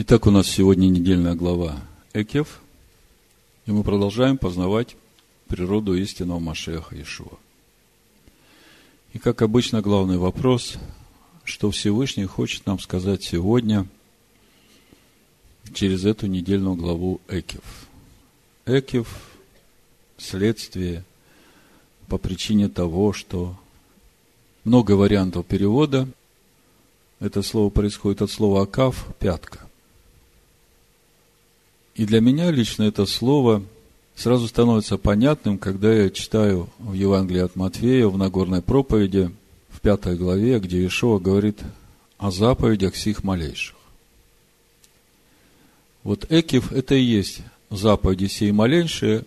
Итак, у нас сегодня недельная глава Экев, и мы продолжаем познавать природу истинного Машеха Иешуа. И, как обычно, главный вопрос, что Всевышний хочет нам сказать сегодня через эту недельную главу Экев. Экев – следствие по причине того, что много вариантов перевода. Это слово происходит от слова «акав» – «пятка». И для меня лично это слово сразу становится понятным, когда я читаю в Евангелии от Матфея, в Нагорной проповеди, в пятой главе, где Иешуа говорит о заповедях сих малейших. Вот Экив – это и есть заповеди сей малейшие,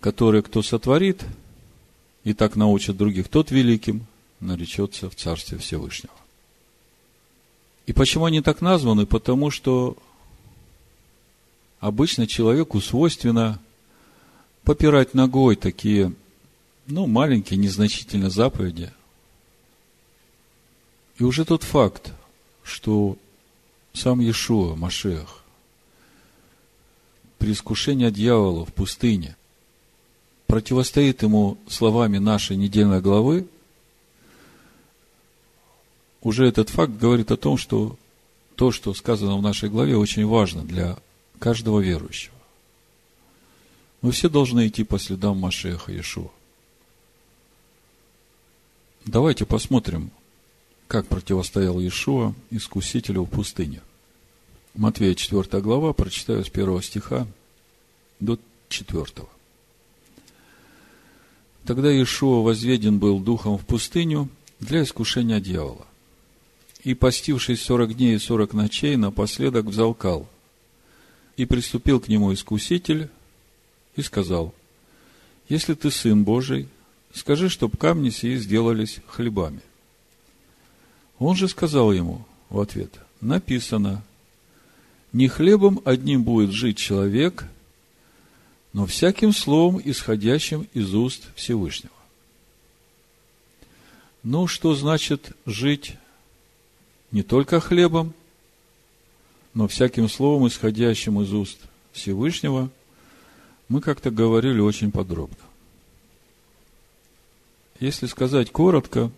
которые кто сотворит и так научит других, тот великим наречется в Царстве Всевышнего. И почему они так названы? Потому что обычно человеку свойственно попирать ногой такие, ну, маленькие, незначительные заповеди. И уже тот факт, что сам Иешуа, Машех, при искушении дьявола в пустыне противостоит ему словами нашей недельной главы, уже этот факт говорит о том, что то, что сказано в нашей главе, очень важно для каждого верующего. Мы все должны идти по следам Машеха Иешуа. Давайте посмотрим, как противостоял Иешуа искусителю в пустыне. Матвея 4 глава, прочитаю с 1 стиха до 4. Тогда Иешуа возведен был духом в пустыню для искушения дьявола. И, постившись сорок дней и сорок ночей, напоследок взалкал – и приступил к нему искуситель и сказал, если ты сын Божий, скажи, чтоб камни сии сделались хлебами. Он же сказал ему в ответ, написано, не хлебом одним будет жить человек, но всяким словом, исходящим из уст Всевышнего. Ну, что значит жить не только хлебом, но всяким словом, исходящим из уст Всевышнего, мы как-то говорили очень подробно. Если сказать коротко,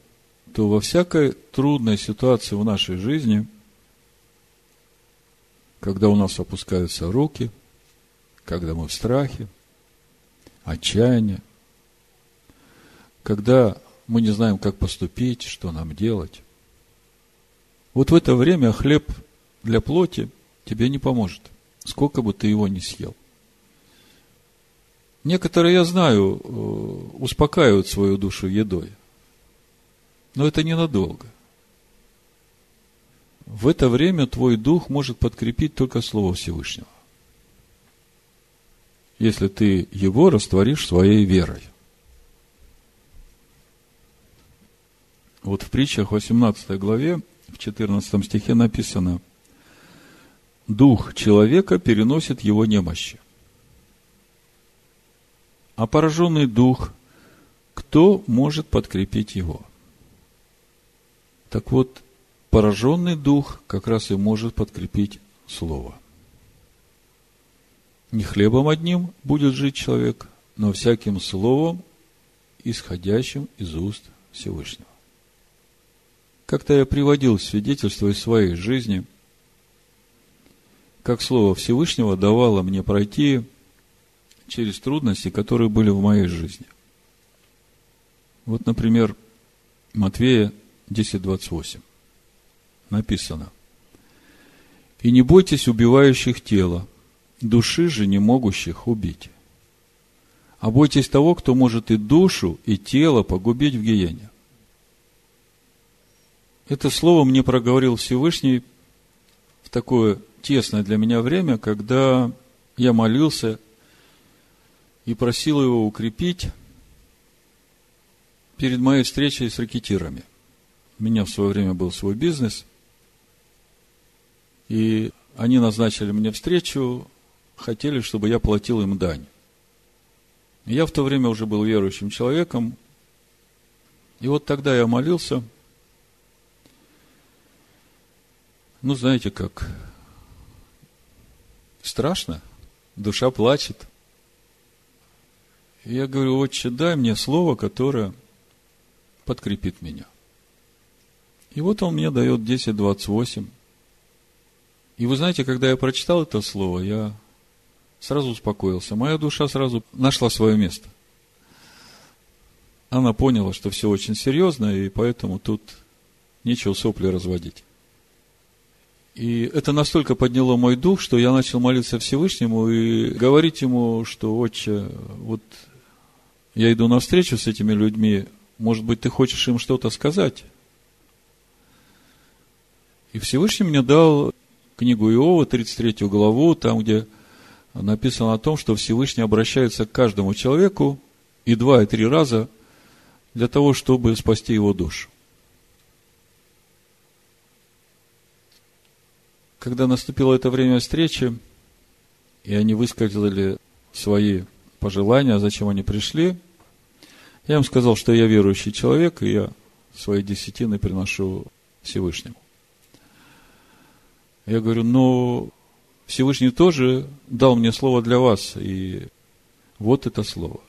то во всякой трудной ситуации в нашей жизни, когда у нас опускаются руки, когда мы в страхе, отчаянии, когда мы не знаем, как поступить, что нам делать, вот в это время хлеб для плоти тебе не поможет, сколько бы ты его ни съел. Некоторые, я знаю, э, успокаивают свою душу едой. Но это ненадолго. В это время твой дух может подкрепить только Слово Всевышнего. Если ты его растворишь своей верой. Вот в притчах 18 главе, в 14 стихе написано – дух человека переносит его немощи. А пораженный дух, кто может подкрепить его? Так вот, пораженный дух как раз и может подкрепить слово. Не хлебом одним будет жить человек, но всяким словом, исходящим из уст Всевышнего. Как-то я приводил свидетельство из своей жизни – как Слово Всевышнего давало мне пройти через трудности, которые были в моей жизни. Вот, например, Матвея 10.28 написано. «И не бойтесь убивающих тела, души же не могущих убить, а бойтесь того, кто может и душу, и тело погубить в гиене». Это слово мне проговорил Всевышний в такое тесное для меня время, когда я молился и просил его укрепить перед моей встречей с ракетирами. У меня в свое время был свой бизнес, и они назначили мне встречу, хотели, чтобы я платил им дань. Я в то время уже был верующим человеком, и вот тогда я молился, ну, знаете как, страшно, душа плачет. И я говорю, отче, дай мне слово, которое подкрепит меня. И вот он мне дает 10.28. И вы знаете, когда я прочитал это слово, я сразу успокоился. Моя душа сразу нашла свое место. Она поняла, что все очень серьезно, и поэтому тут нечего сопли разводить. И это настолько подняло мой дух, что я начал молиться Всевышнему и говорить ему, что, отче, вот я иду навстречу с этими людьми, может быть, ты хочешь им что-то сказать? И Всевышний мне дал книгу Иова, 33 главу, там, где написано о том, что Всевышний обращается к каждому человеку и два, и три раза для того, чтобы спасти его душу. Когда наступило это время встречи, и они высказали свои пожелания, зачем они пришли, я им сказал, что я верующий человек, и я свои десятины приношу Всевышнему. Я говорю, ну, Всевышний тоже дал мне слово для вас, и вот это слово.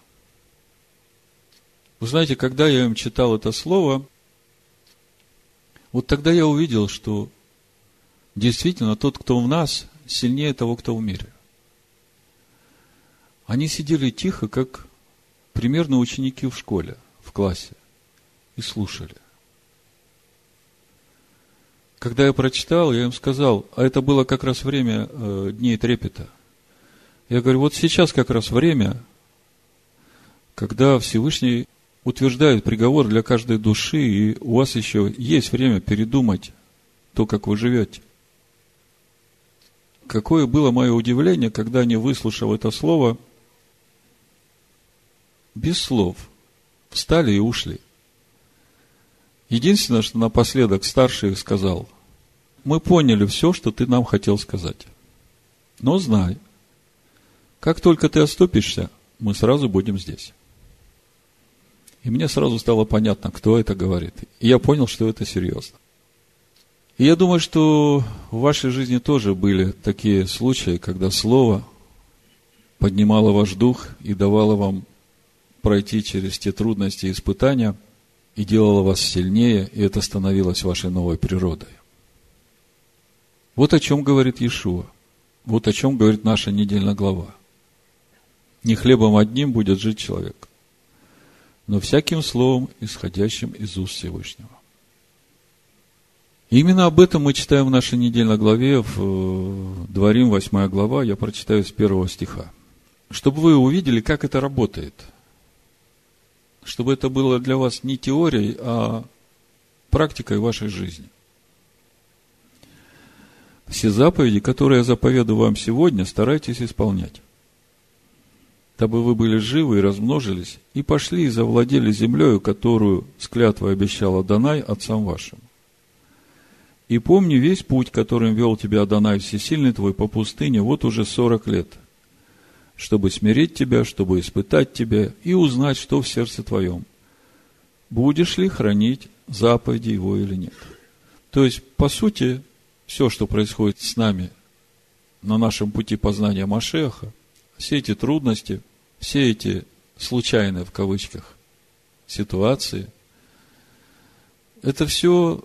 Вы знаете, когда я им читал это слово, вот тогда я увидел, что действительно тот, кто в нас, сильнее того, кто в мире. Они сидели тихо, как примерно ученики в школе, в классе, и слушали. Когда я прочитал, я им сказал, а это было как раз время э, дней трепета. Я говорю, вот сейчас как раз время, когда Всевышний утверждает приговор для каждой души, и у вас еще есть время передумать то, как вы живете. Какое было мое удивление, когда они, выслушав это слово, без слов встали и ушли. Единственное, что напоследок старший сказал, мы поняли все, что ты нам хотел сказать. Но знай, как только ты отступишься, мы сразу будем здесь. И мне сразу стало понятно, кто это говорит. И я понял, что это серьезно. И я думаю, что в вашей жизни тоже были такие случаи, когда Слово поднимало ваш дух и давало вам пройти через те трудности и испытания – и делала вас сильнее, и это становилось вашей новой природой. Вот о чем говорит Иешуа. Вот о чем говорит наша недельная глава. Не хлебом одним будет жить человек, но всяким словом, исходящим из уст Всевышнего. Именно об этом мы читаем в нашей недельной главе, в э, Дворим, 8 глава, я прочитаю с первого стиха. Чтобы вы увидели, как это работает – чтобы это было для вас не теорией, а практикой вашей жизни. Все заповеди, которые я заповедую вам сегодня, старайтесь исполнять, дабы вы были живы и размножились, и пошли и завладели землею, которую с клятвой обещал Адонай отцам вашим. И помни весь путь, которым вел тебя Адонай Всесильный твой по пустыне, вот уже сорок лет – чтобы смирить тебя, чтобы испытать тебя и узнать, что в сердце твоем. Будешь ли хранить заповеди его или нет. То есть, по сути, все, что происходит с нами на нашем пути познания Машеха, все эти трудности, все эти случайные в кавычках ситуации, это все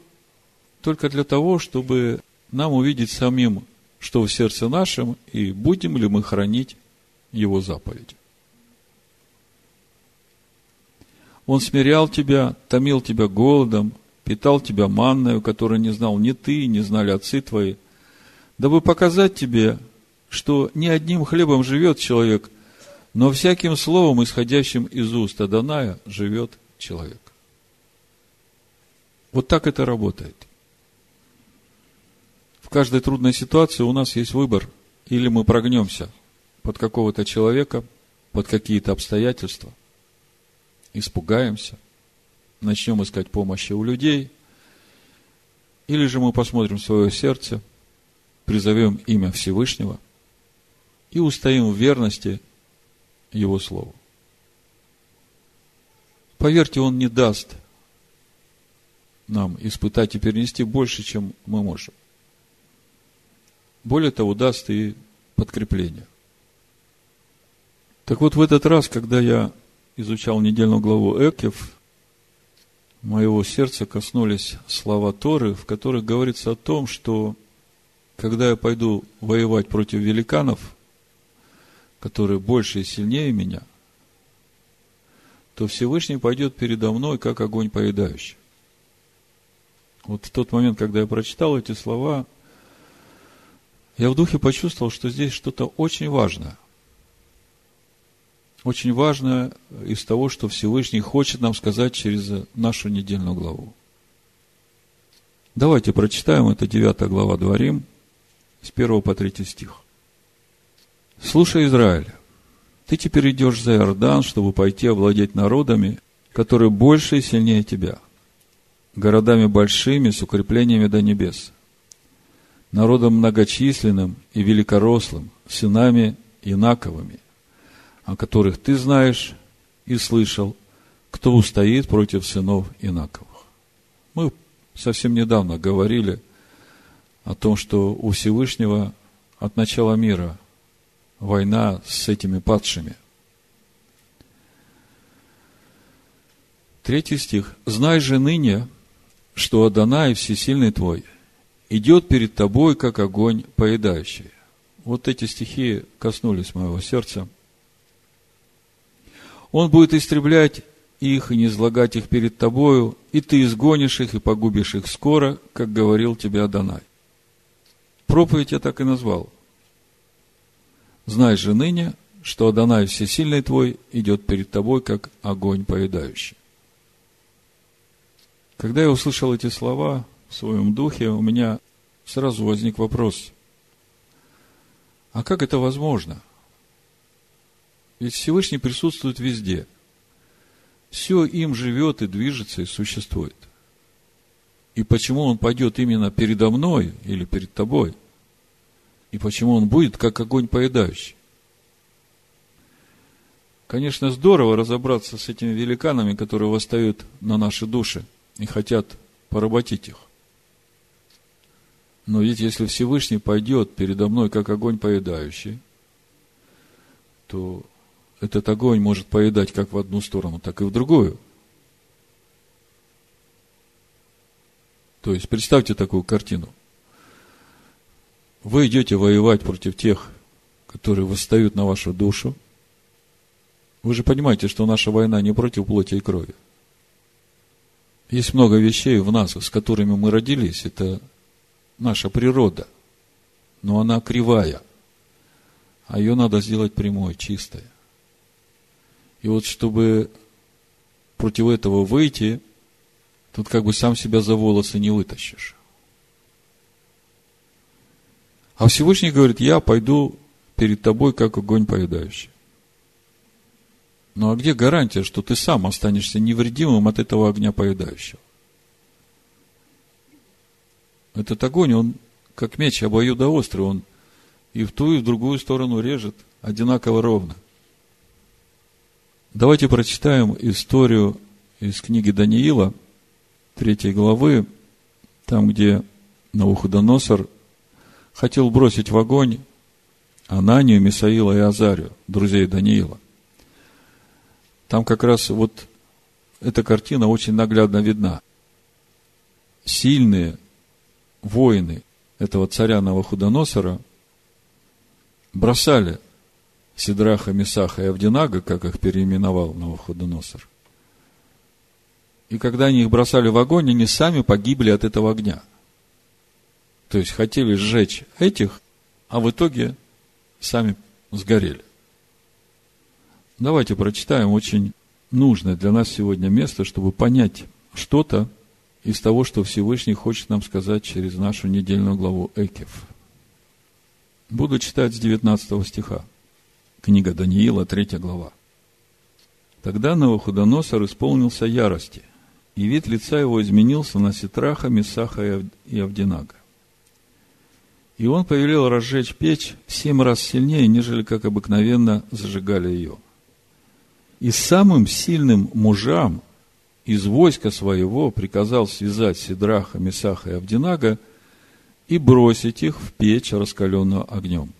только для того, чтобы нам увидеть самим, что в сердце нашем, и будем ли мы хранить его заповеди. Он смирял тебя, томил тебя голодом, питал тебя манною, которую не знал ни ты, не знали отцы твои, дабы показать тебе, что не одним хлебом живет человек, но всяким словом, исходящим из уст Аданая, живет человек. Вот так это работает. В каждой трудной ситуации у нас есть выбор. Или мы прогнемся – под какого-то человека, под какие-то обстоятельства, испугаемся, начнем искать помощи у людей, или же мы посмотрим свое сердце, призовем имя Всевышнего и устоим в верности Его Слову. Поверьте, Он не даст нам испытать и перенести больше, чем мы можем. Более того, даст и подкрепление. Так вот, в этот раз, когда я изучал недельную главу Экев, моего сердца коснулись слова Торы, в которых говорится о том, что когда я пойду воевать против великанов, которые больше и сильнее меня, то Всевышний пойдет передо мной, как огонь поедающий. Вот в тот момент, когда я прочитал эти слова, я в духе почувствовал, что здесь что-то очень важное. Очень важное из того, что Всевышний хочет нам сказать через нашу недельную главу. Давайте прочитаем, это 9 глава Дворим, с 1 по 3 стих. «Слушай, Израиль, ты теперь идешь за Иордан, чтобы пойти овладеть народами, которые больше и сильнее тебя, городами большими с укреплениями до небес, народом многочисленным и великорослым, сынами инаковыми, о которых ты знаешь и слышал, кто устоит против сынов инаковых. Мы совсем недавно говорили о том, что у Всевышнего от начала мира война с этими падшими. Третий стих. «Знай же ныне, что Адонай, всесильный твой, идет перед тобой, как огонь поедающий. Вот эти стихи коснулись моего сердца. Он будет истреблять их и не излагать их перед тобою, и ты изгонишь их и погубишь их скоро, как говорил тебе Адонай. Проповедь я так и назвал. Знай же ныне, что Адонай Всесильный твой идет перед тобой, как огонь поедающий. Когда я услышал эти слова в своем духе, у меня сразу возник вопрос, а как это возможно? Ведь Всевышний присутствует везде. Все им живет и движется и существует. И почему он пойдет именно передо мной или перед тобой? И почему он будет как огонь поедающий? Конечно, здорово разобраться с этими великанами, которые восстают на наши души – и хотят поработить их. Но ведь если Всевышний пойдет передо мной, как огонь поедающий, то этот огонь может поедать как в одну сторону, так и в другую. То есть, представьте такую картину. Вы идете воевать против тех, которые восстают на вашу душу. Вы же понимаете, что наша война не против плоти и крови. Есть много вещей в нас, с которыми мы родились. Это наша природа. Но она кривая. А ее надо сделать прямой, чистой. И вот чтобы против этого выйти, тут как бы сам себя за волосы не вытащишь. А Всевышний говорит, я пойду перед тобой, как огонь поедающий. Ну а где гарантия, что ты сам останешься невредимым от этого огня поедающего? Этот огонь, он как меч обоюдоострый, он и в ту, и в другую сторону режет одинаково ровно. Давайте прочитаем историю из книги Даниила, третьей главы, там, где Навуходоносор хотел бросить в огонь Ананию, Мисаила и Азарию, друзей Даниила. Там как раз вот эта картина очень наглядно видна. Сильные воины этого царя Новохудоносора бросали Сидраха, Месаха и Авдинага, как их переименовал Новохудоносор. И когда они их бросали в огонь, они сами погибли от этого огня. То есть хотели сжечь этих, а в итоге сами сгорели. Давайте прочитаем очень нужное для нас сегодня место, чтобы понять что-то из того, что Всевышний хочет нам сказать через нашу недельную главу Экев. Буду читать с 19 стиха. Книга Даниила, 3 глава. Тогда Новохудоносор исполнился ярости, и вид лица его изменился на Ситраха, Месаха и Авдинага. И он повелел разжечь печь семь раз сильнее, нежели как обыкновенно зажигали ее – и самым сильным мужам из войска своего приказал связать Сидраха, Месаха и Авдинага и бросить их в печь, раскаленную огнем.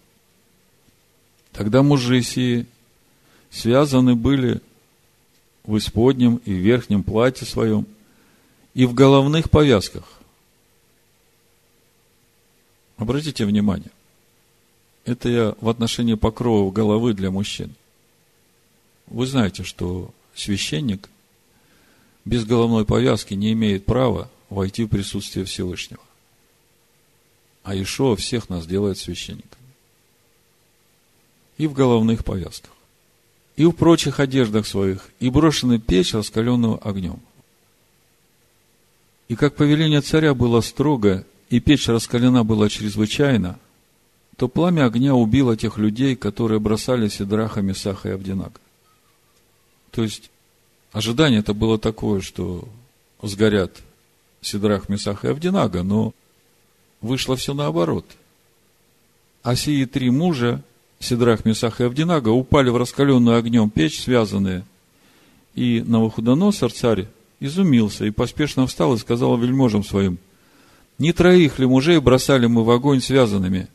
Тогда мужи сии связаны были в исподнем и верхнем платье своем, и в головных повязках. Обратите внимание, это я в отношении покровов головы для мужчин. Вы знаете, что священник без головной повязки не имеет права войти в присутствие Всевышнего. А Ишуа всех нас делает священниками. И в головных повязках. И в прочих одеждах своих. И брошены печь, раскаленную огнем. И как повеление царя было строго, и печь раскалена была чрезвычайно, то пламя огня убило тех людей, которые бросали Сидраха, Месаха и Авдинага. То есть, ожидание это было такое, что сгорят Сидрах, Месах и Авдинага, но вышло все наоборот. А сии три мужа, Сидрах, Месах и Авдинага, упали в раскаленную огнем печь, связанные. И Новохудоносор, царь, изумился и поспешно встал и сказал вельможам своим, «Не троих ли мужей бросали мы в огонь связанными?»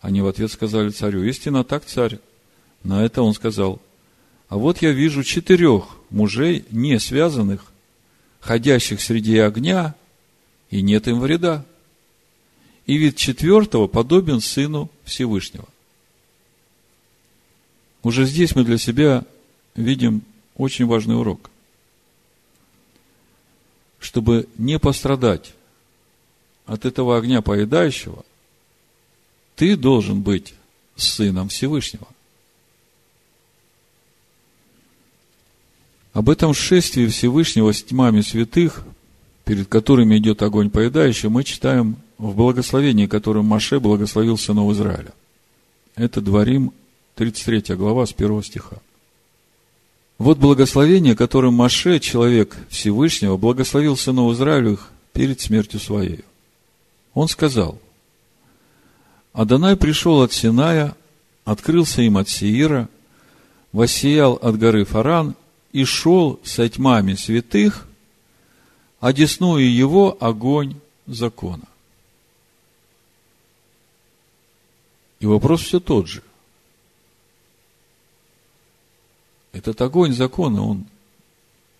Они в ответ сказали царю, «Истинно так, царь». На это он сказал, «А вот я вижу четырех мужей, не связанных, ходящих среди огня, и нет им вреда. И вид четвертого подобен Сыну Всевышнего». Уже здесь мы для себя видим очень важный урок – чтобы не пострадать от этого огня поедающего, ты должен быть сыном Всевышнего. Об этом шествии Всевышнего с тьмами святых, перед которыми идет огонь поедающий, мы читаем в благословении, которым Маше благословил сынов Израиля. Это Дворим, 33 глава, с 1 стиха. Вот благословение, которым Маше, человек Всевышнего, благословил сынов Израилевых перед смертью своей. Он сказал, Адонай пришел от Синая, открылся им от Сеира, воссиял от горы Фаран и шел со тьмами святых, одесную его огонь закона. И вопрос все тот же. Этот огонь закона, он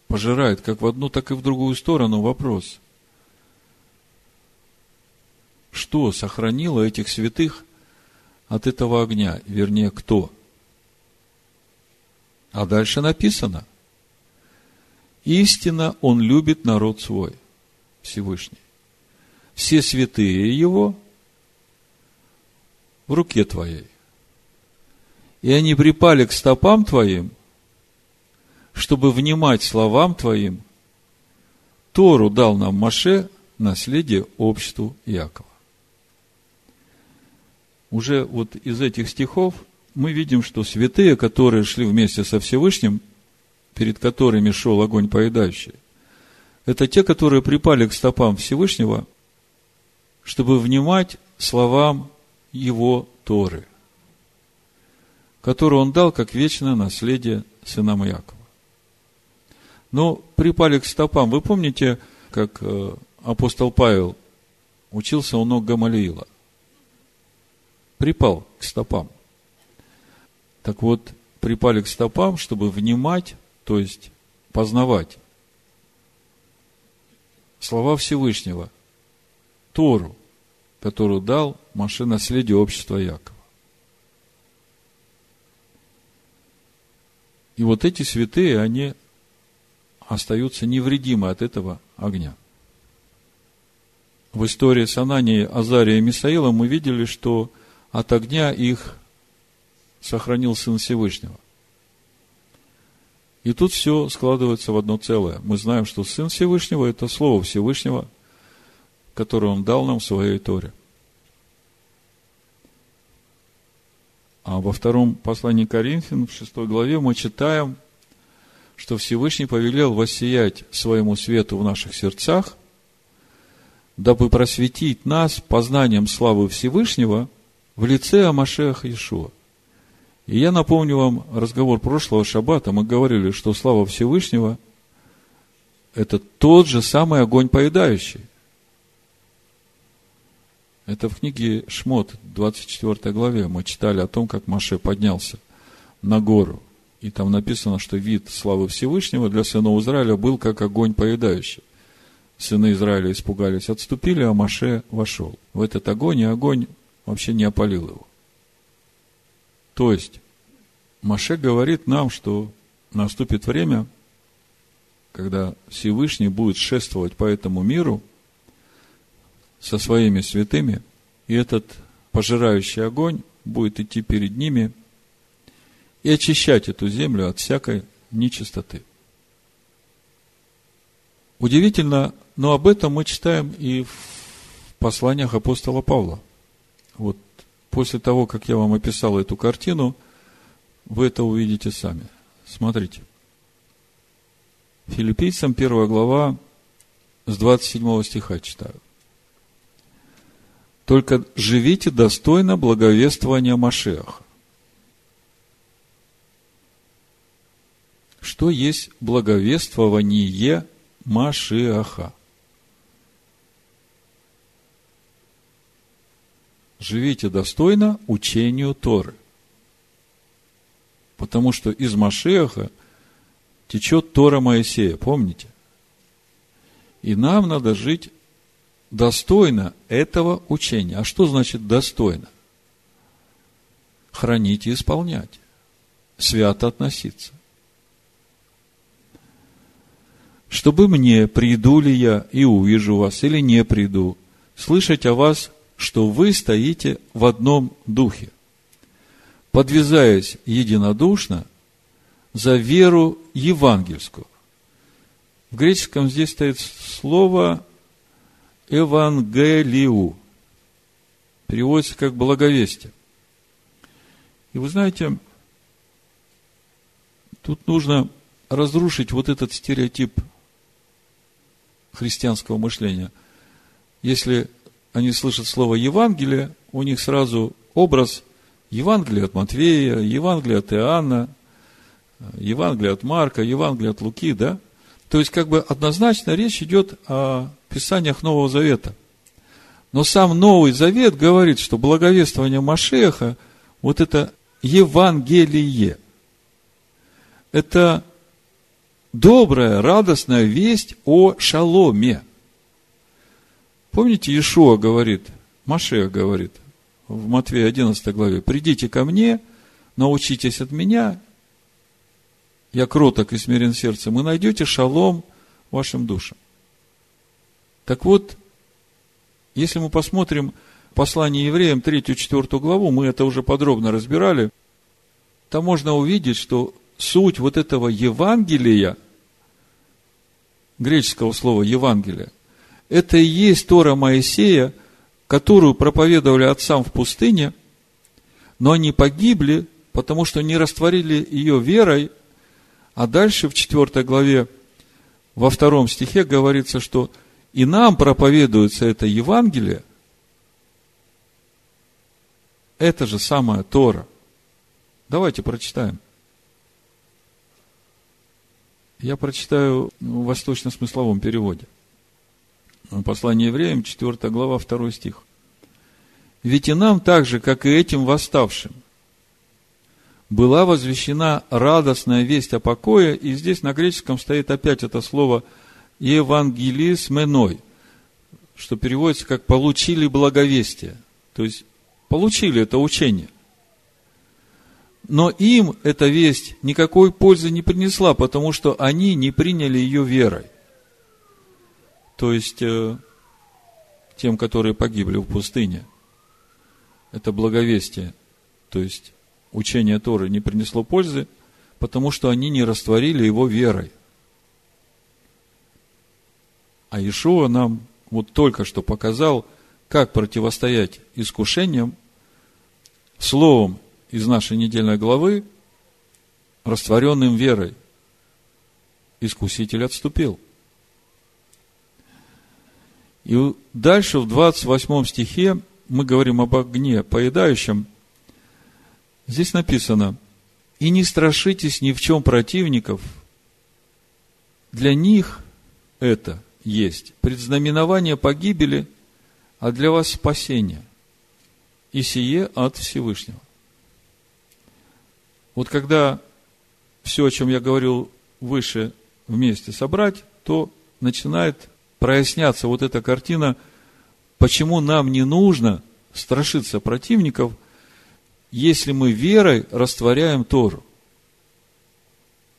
пожирает как в одну, так и в другую сторону вопрос. Что сохранило этих святых от этого огня? Вернее, кто? А дальше написано. Истинно он любит народ свой, Всевышний. Все святые его в руке твоей. И они припали к стопам твоим – чтобы внимать словам Твоим, Тору дал нам Маше наследие обществу Якова. Уже вот из этих стихов мы видим, что святые, которые шли вместе со Всевышним, перед которыми шел огонь поедающий, это те, которые припали к стопам Всевышнего, чтобы внимать словам Его Торы, которую Он дал как вечное наследие сынам Якова. Но припали к стопам. Вы помните, как э, апостол Павел учился у ног Гамалиила? Припал к стопам. Так вот, припали к стопам, чтобы внимать, то есть познавать слова Всевышнего, Тору, которую дал Маше наследие общества Якова. И вот эти святые, они остаются невредимы от этого огня. В истории с Ананией, Азарией и Мисаилом мы видели, что от огня их сохранил Сын Всевышнего. И тут все складывается в одно целое. Мы знаем, что Сын Всевышнего – это Слово Всевышнего, которое Он дал нам в своей Торе. А во втором послании Коринфян, в шестой главе, мы читаем – что Всевышний повелел воссиять своему свету в наших сердцах, дабы просветить нас познанием славы Всевышнего в лице Амашеха Ишуа. И я напомню вам разговор прошлого шаббата. Мы говорили, что слава Всевышнего – это тот же самый огонь поедающий. Это в книге Шмот, 24 главе, мы читали о том, как Маше поднялся на гору. И там написано, что вид славы Всевышнего для сынов Израиля был как огонь поедающий. Сыны Израиля испугались, отступили, а Маше вошел в этот огонь, и огонь вообще не опалил его. То есть, Маше говорит нам, что наступит время, когда Всевышний будет шествовать по этому миру со своими святыми, и этот пожирающий огонь будет идти перед ними и очищать эту землю от всякой нечистоты. Удивительно, но об этом мы читаем и в посланиях апостола Павла. Вот после того, как я вам описал эту картину, вы это увидите сами. Смотрите. Филиппийцам 1 глава с 27 стиха читаю. Только живите достойно благовествования Машеха. Что есть благовествование Машиаха? Живите достойно учению Торы. Потому что из Машеха течет Тора Моисея, помните? И нам надо жить достойно этого учения. А что значит достойно? Хранить и исполнять. Свято относиться. Чтобы мне, приду ли я и увижу вас, или не приду, слышать о вас, что вы стоите в одном духе, подвязаясь единодушно за веру евангельскую. В греческом здесь стоит слово «евангелию». Переводится как «благовестие». И вы знаете, тут нужно разрушить вот этот стереотип христианского мышления. Если они слышат слово Евангелие, у них сразу образ Евангелия от Матвея, Евангелия от Иоанна, Евангелие от Марка, Евангелие от Луки, да? То есть, как бы однозначно речь идет о Писаниях Нового Завета. Но сам Новый Завет говорит, что благовествование Машеха, вот это Евангелие, это добрая, радостная весть о шаломе. Помните, Иешуа говорит, Машех говорит в Матвея 11 главе, «Придите ко мне, научитесь от меня, я кроток и смирен сердцем, и найдете шалом вашим душам. Так вот, если мы посмотрим послание евреям 3-4 главу, мы это уже подробно разбирали, там можно увидеть, что суть вот этого Евангелия, греческого слова Евангелия, это и есть Тора Моисея, которую проповедовали отцам в пустыне, но они погибли, потому что не растворили ее верой а дальше в 4 главе, во втором стихе говорится, что и нам проповедуется это Евангелие, это же самая Тора. Давайте прочитаем. Я прочитаю в восточно-смысловом переводе. Послание евреям, 4 глава, 2 стих. Ведь и нам так же, как и этим восставшим – была возвещена радостная весть о покое, и здесь на греческом стоит опять это слово «евангелисменой», что переводится как «получили благовестие», то есть получили это учение. Но им эта весть никакой пользы не принесла, потому что они не приняли ее верой. То есть, э, тем, которые погибли в пустыне, это благовестие. То есть, учение Торы не принесло пользы, потому что они не растворили его верой. А Иешуа нам вот только что показал, как противостоять искушениям словом из нашей недельной главы, растворенным верой. Искуситель отступил. И дальше в 28 стихе мы говорим об огне поедающем – Здесь написано, и не страшитесь ни в чем противников, для них это есть предзнаменование погибели, а для вас спасение. И сие от Всевышнего. Вот когда все, о чем я говорил выше, вместе собрать, то начинает проясняться вот эта картина, почему нам не нужно страшиться противников, если мы верой растворяем Тору.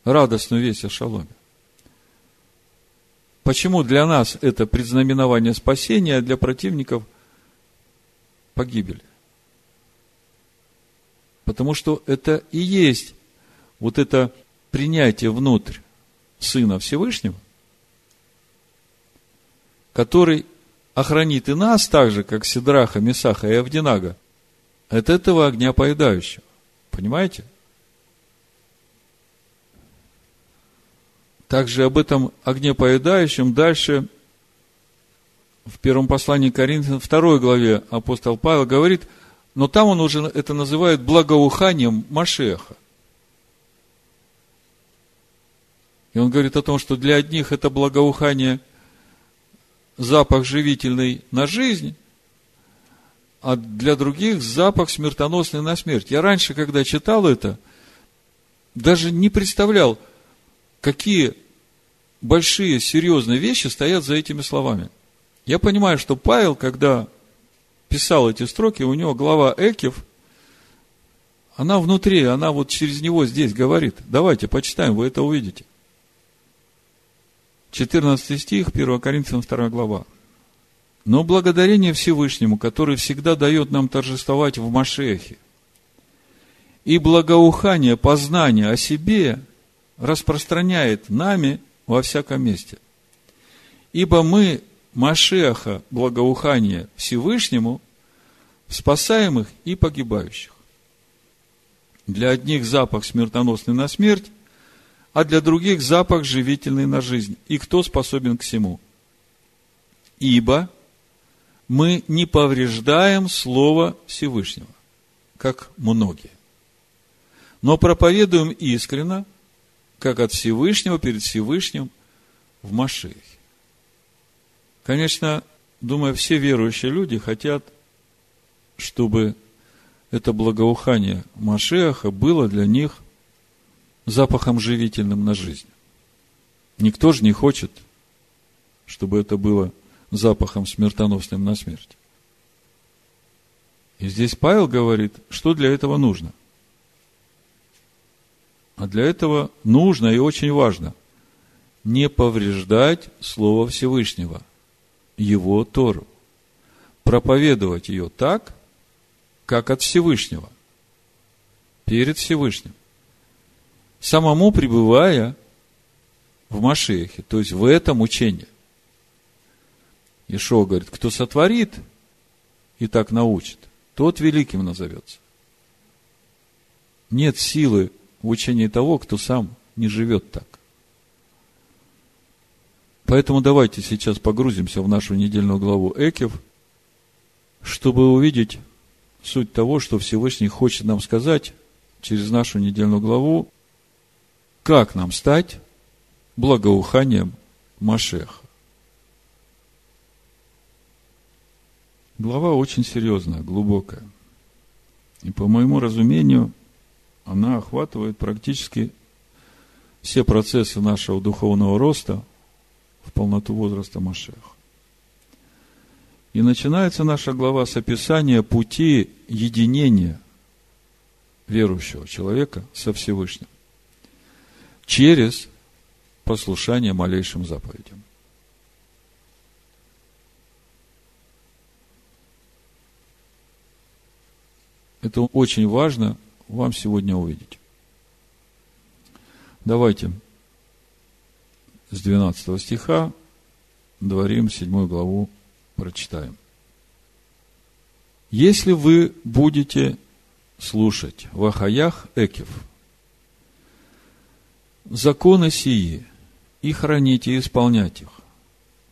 Радостную весть о шаломе. Почему для нас это предзнаменование спасения, а для противников погибель? Потому что это и есть вот это принятие внутрь Сына Всевышнего, который охранит и нас так же, как Сидраха, Месаха и Авдинага, от этого огня поедающего. Понимаете? Также об этом огне поедающем дальше в первом послании Коринфянам, второй главе апостол Павел говорит, но там он уже это называет благоуханием Машеха. И он говорит о том, что для одних это благоухание запах живительный на жизнь, а для других запах смертоносный на смерть. Я раньше, когда читал это, даже не представлял, какие большие, серьезные вещи стоят за этими словами. Я понимаю, что Павел, когда писал эти строки, у него глава Экев, она внутри, она вот через него здесь говорит. Давайте, почитаем, вы это увидите. 14 стих, 1 Коринфянам 2 глава. Но благодарение Всевышнему, который всегда дает нам торжествовать в Машехе, и благоухание, познание о себе распространяет нами во всяком месте. Ибо мы Машеха, благоухание Всевышнему, спасаемых и погибающих. Для одних запах смертоносный на смерть, а для других запах живительный на жизнь. И кто способен к всему? Ибо мы не повреждаем Слово Всевышнего, как многие, но проповедуем искренно, как от Всевышнего перед Всевышним в Машехе. Конечно, думаю, все верующие люди хотят, чтобы это благоухание Машеха было для них запахом живительным на жизнь. Никто же не хочет, чтобы это было запахом смертоносным на смерть. И здесь Павел говорит, что для этого нужно. А для этого нужно и очень важно не повреждать Слово Всевышнего, Его Тору. Проповедовать ее так, как от Всевышнего, перед Всевышним самому пребывая в Машехе, то есть в этом учении. Ишо говорит, кто сотворит и так научит, тот великим назовется. Нет силы в учении того, кто сам не живет так. Поэтому давайте сейчас погрузимся в нашу недельную главу Экев, чтобы увидеть суть того, что Всевышний хочет нам сказать через нашу недельную главу как нам стать благоуханием Машеха? Глава очень серьезная, глубокая. И по моему разумению, она охватывает практически все процессы нашего духовного роста в полноту возраста Машеха. И начинается наша глава с описания пути единения верующего человека со Всевышним через послушание малейшим заповедям. Это очень важно вам сегодня увидеть. Давайте с 12 стиха Дворим 7 главу прочитаем. Если вы будете слушать Вахаях Экев – законы сии и хранить и исполнять их,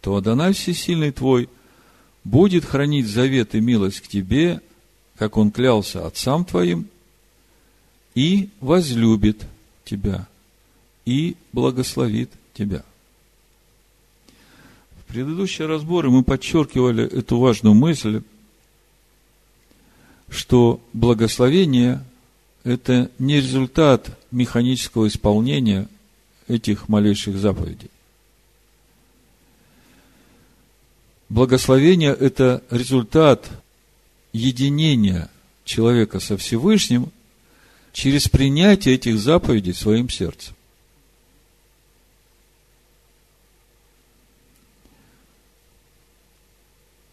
то Адонай Всесильный твой будет хранить завет и милость к тебе, как он клялся отцам твоим, и возлюбит тебя, и благословит тебя. В предыдущие разборы мы подчеркивали эту важную мысль, что благословение – это не результат механического исполнения этих малейших заповедей. Благословение – это результат единения человека со Всевышним через принятие этих заповедей своим сердцем.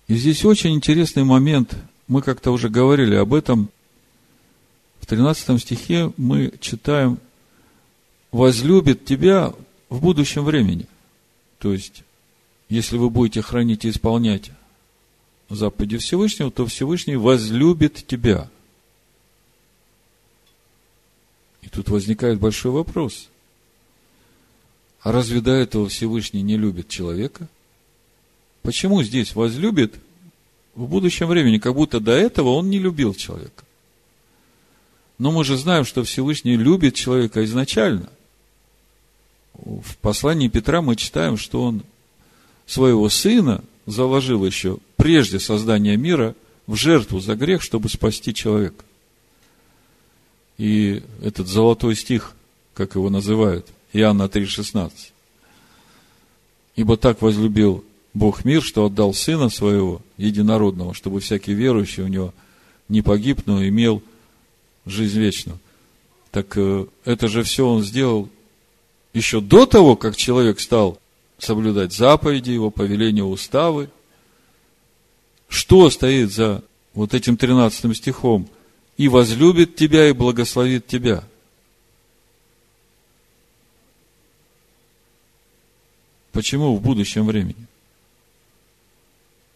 И здесь очень интересный момент. Мы как-то уже говорили об этом. В 13 стихе мы читаем «возлюбит тебя в будущем времени». То есть, если вы будете хранить и исполнять заповеди Всевышнего, то Всевышний возлюбит тебя. И тут возникает большой вопрос. А разве до этого Всевышний не любит человека? Почему здесь возлюбит в будущем времени, как будто до этого он не любил человека? Но мы же знаем, что Всевышний любит человека изначально. В послании Петра мы читаем, что он своего сына заложил еще прежде создания мира в жертву за грех, чтобы спасти человека. И этот золотой стих, как его называют, Иоанна 3,16. Ибо так возлюбил Бог мир, что отдал Сына Своего, единородного, чтобы всякий верующий у него не погиб, но имел жизнь вечную. Так э, это же все он сделал еще до того, как человек стал соблюдать заповеди его, повеления, уставы. Что стоит за вот этим 13 стихом? И возлюбит тебя, и благословит тебя. Почему в будущем времени?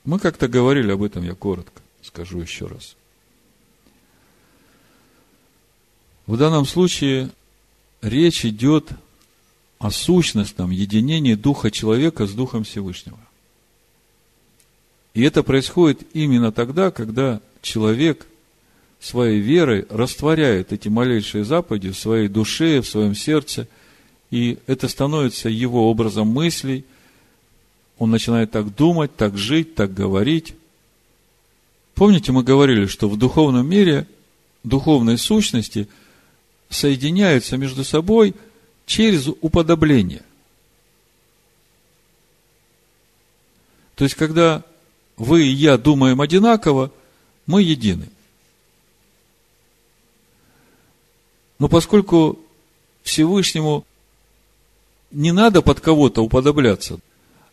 Мы как-то говорили об этом, я коротко скажу еще раз. В данном случае речь идет о сущностном единении Духа человека с Духом Всевышнего. И это происходит именно тогда, когда человек своей верой растворяет эти малейшие заповеди в своей душе, в своем сердце, и это становится его образом мыслей – он начинает так думать, так жить, так говорить. Помните, мы говорили, что в духовном мире духовные сущности соединяются между собой через уподобление. То есть, когда вы и я думаем одинаково, мы едины. Но поскольку Всевышнему не надо под кого-то уподобляться,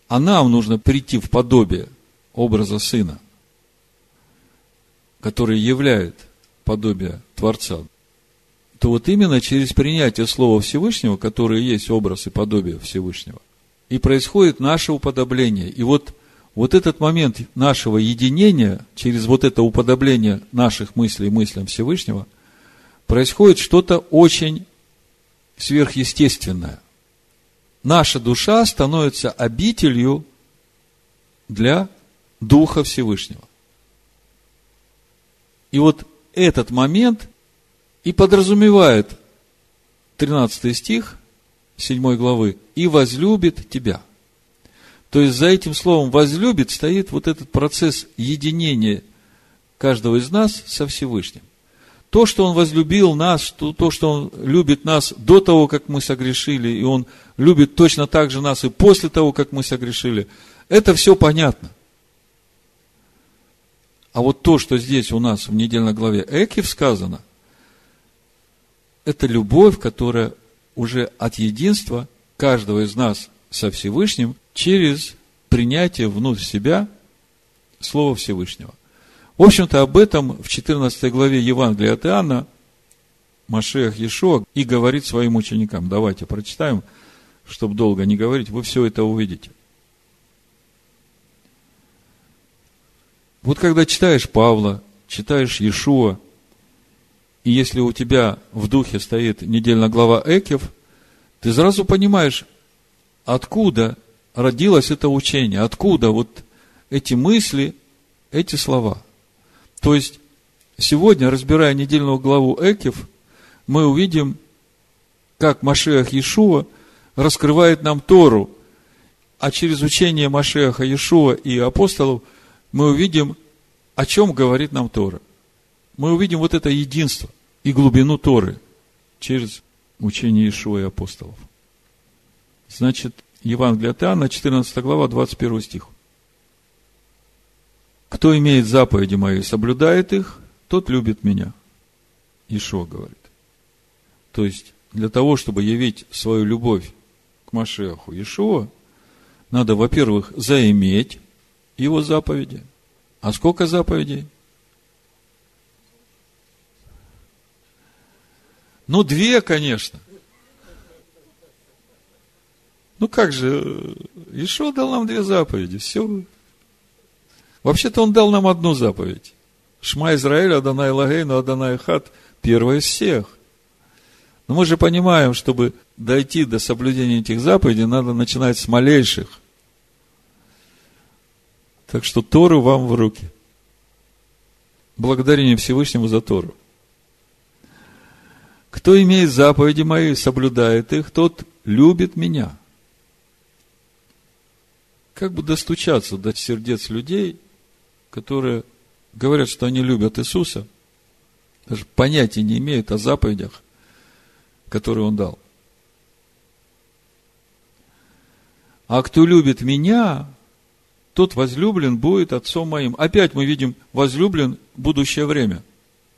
а нам нужно прийти в подобие образа Сына, который являет подобие Творца, то вот именно через принятие Слова Всевышнего, которое есть образ и подобие Всевышнего, и происходит наше уподобление. И вот, вот этот момент нашего единения, через вот это уподобление наших мыслей мыслям Всевышнего, происходит что-то очень сверхъестественное наша душа становится обителью для Духа Всевышнего. И вот этот момент и подразумевает 13 стих 7 главы «И возлюбит тебя». То есть за этим словом «возлюбит» стоит вот этот процесс единения каждого из нас со Всевышним то, что Он возлюбил нас, то, то, что Он любит нас до того, как мы согрешили, и Он любит точно так же нас и после того, как мы согрешили, это все понятно. А вот то, что здесь у нас в недельной главе Экив сказано, это любовь, которая уже от единства каждого из нас со Всевышним через принятие внутрь себя Слова Всевышнего – в общем-то, об этом в 14 главе Евангелия от Иоанна Машех Ешуа и говорит своим ученикам. Давайте прочитаем, чтобы долго не говорить, вы все это увидите. Вот когда читаешь Павла, читаешь Иешуа, и если у тебя в духе стоит недельная глава Экев, ты сразу понимаешь, откуда родилось это учение, откуда вот эти мысли, эти слова – то есть, сегодня, разбирая недельную главу Экев, мы увидим, как Машех Иешуа раскрывает нам Тору. А через учение Машеха Иешуа и апостолов мы увидим, о чем говорит нам Тора. Мы увидим вот это единство и глубину Торы через учение Иешуа и апостолов. Значит, Евангелие от Иоанна, 14 глава, 21 стих. Кто имеет заповеди мои и соблюдает их, тот любит меня. Ишо говорит. То есть, для того, чтобы явить свою любовь к Машеху Ишуа, надо, во-первых, заиметь его заповеди. А сколько заповедей? Ну, две, конечно. Ну как же, Ишо дал нам две заповеди, все. Вообще-то он дал нам одну заповедь. Шма Израиль, Адонай Лагейну, Адонай Хат, первая из всех. Но мы же понимаем, чтобы дойти до соблюдения этих заповедей, надо начинать с малейших. Так что Тору вам в руки. Благодарение Всевышнему за Тору. Кто имеет заповеди мои, соблюдает их, тот любит меня. Как бы достучаться до сердец людей, которые говорят, что они любят Иисуса, даже понятия не имеют о заповедях, которые Он дал. А кто любит меня, тот возлюблен будет отцом моим. Опять мы видим возлюблен будущее время.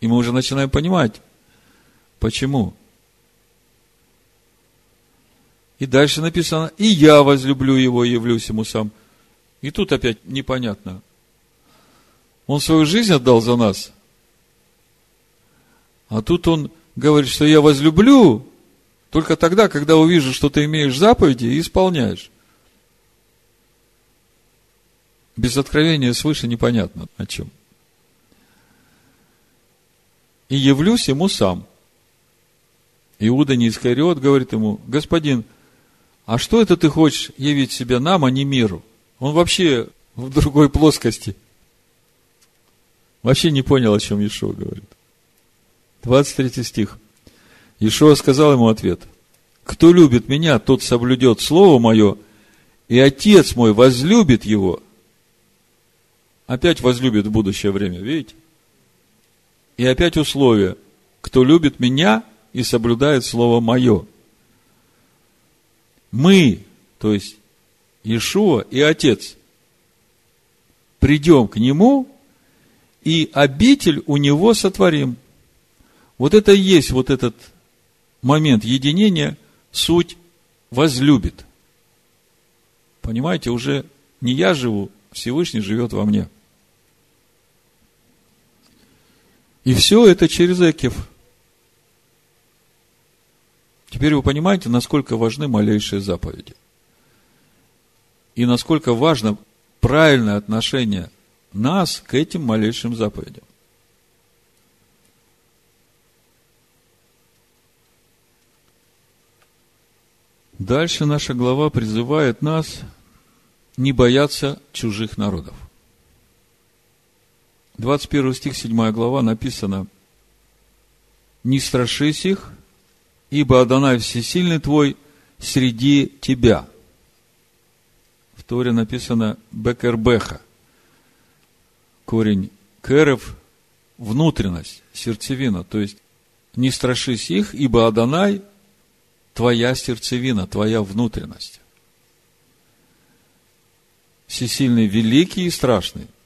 И мы уже начинаем понимать, почему. И дальше написано, и я возлюблю его явлюсь ему сам. И тут опять непонятно. Он свою жизнь отдал за нас. А тут он говорит, что я возлюблю только тогда, когда увижу, что ты имеешь заповеди и исполняешь. Без откровения свыше непонятно о чем. И явлюсь ему сам. Иуда не Искариот говорит ему, господин, а что это ты хочешь явить себя нам, а не миру? Он вообще в другой плоскости. Вообще не понял, о чем Ишуа говорит. 23 стих. Ишуа сказал ему ответ. Кто любит меня, тот соблюдет слово мое, и отец мой возлюбит его, опять возлюбит в будущее время, видите? И опять условие. Кто любит меня и соблюдает слово мое. Мы, то есть Иешуа и Отец, придем к Нему и обитель у Него сотворим. Вот это и есть вот этот момент единения, суть возлюбит. Понимаете, уже не я живу, Всевышний живет во мне. И все это через Экев. Теперь вы понимаете, насколько важны малейшие заповеди. И насколько важно правильное отношение нас к этим малейшим заповедям. Дальше наша глава призывает нас не бояться чужих народов. 21 стих, 7 глава написано, «Не страшись их, ибо Адонай Всесильный твой среди тебя». В Торе написано «бекербеха». Корень керев – внутренность, сердцевина. То есть, не страшись их, ибо Адонай – твоя сердцевина, твоя внутренность. Всесильный, великий и страшный –